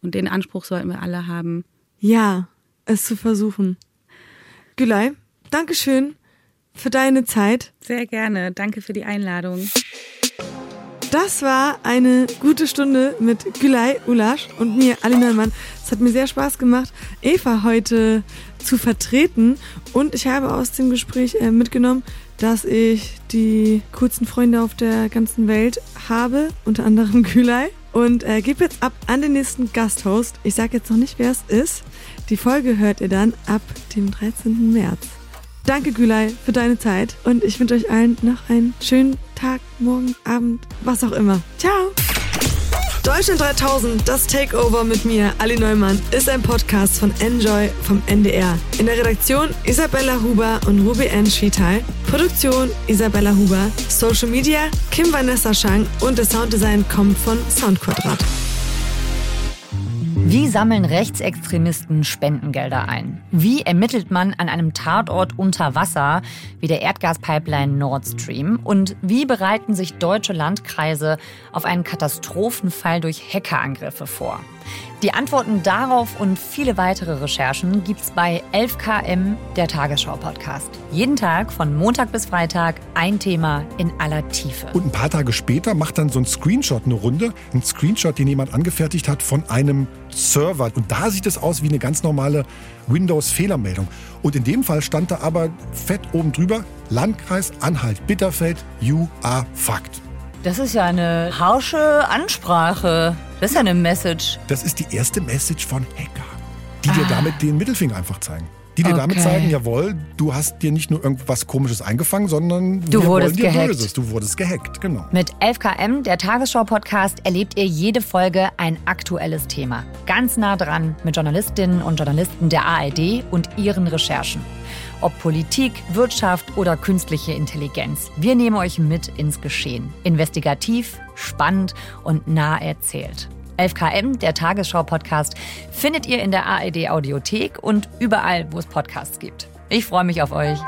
Und den Anspruch sollten wir alle haben. Ja, es zu versuchen. Gülay, Dankeschön für deine Zeit. Sehr gerne. Danke für die Einladung. Das war eine gute Stunde mit Gülay Ulasch und mir, Ali Neumann. Es hat mir sehr Spaß gemacht, Eva heute zu vertreten. Und ich habe aus dem Gespräch äh, mitgenommen, dass ich die coolsten Freunde auf der ganzen Welt habe, unter anderem Gülay. Und äh, gebe jetzt ab an den nächsten Gasthost. Ich sage jetzt noch nicht, wer es ist. Die Folge hört ihr dann ab dem 13. März. Danke, Gülay, für deine Zeit und ich wünsche euch allen noch einen schönen Tag, morgen, Abend, was auch immer. Ciao! Deutschland 3000, das Takeover mit mir, Ali Neumann, ist ein Podcast von Enjoy vom NDR. In der Redaktion Isabella Huber und Ruby N. Schietal. Produktion Isabella Huber. Social Media Kim Vanessa Schang und das Sounddesign kommt von Soundquadrat. Wie sammeln Rechtsextremisten Spendengelder ein? Wie ermittelt man an einem Tatort unter Wasser wie der Erdgaspipeline Nord Stream? Und wie bereiten sich deutsche Landkreise auf einen Katastrophenfall durch Hackerangriffe vor? Die Antworten darauf und viele weitere Recherchen gibt's bei 11KM, der Tagesschau-Podcast. Jeden Tag von Montag bis Freitag ein Thema in aller Tiefe. Und ein paar Tage später macht dann so ein Screenshot eine Runde. Ein Screenshot, den jemand angefertigt hat von einem Server. Und da sieht es aus wie eine ganz normale Windows-Fehlermeldung. Und in dem Fall stand da aber fett oben drüber, Landkreis Anhalt-Bitterfeld, you are fucked. Das ist ja eine harsche Ansprache. Das ist ja eine Message. Das ist die erste Message von Hacker, die ah. dir damit den Mittelfinger einfach zeigen. Die dir okay. damit zeigen, jawohl, du hast dir nicht nur irgendwas Komisches eingefangen, sondern du wurdest gehackt. Böses. Du wurdest gehackt, genau. Mit 11KM, der Tagesschau-Podcast, erlebt ihr jede Folge ein aktuelles Thema. Ganz nah dran mit Journalistinnen und Journalisten der ARD und ihren Recherchen. Ob Politik, Wirtschaft oder künstliche Intelligenz. Wir nehmen euch mit ins Geschehen. Investigativ, spannend und nah erzählt. 11KM, der Tagesschau-Podcast, findet ihr in der ARD Audiothek und überall, wo es Podcasts gibt. Ich freue mich auf euch.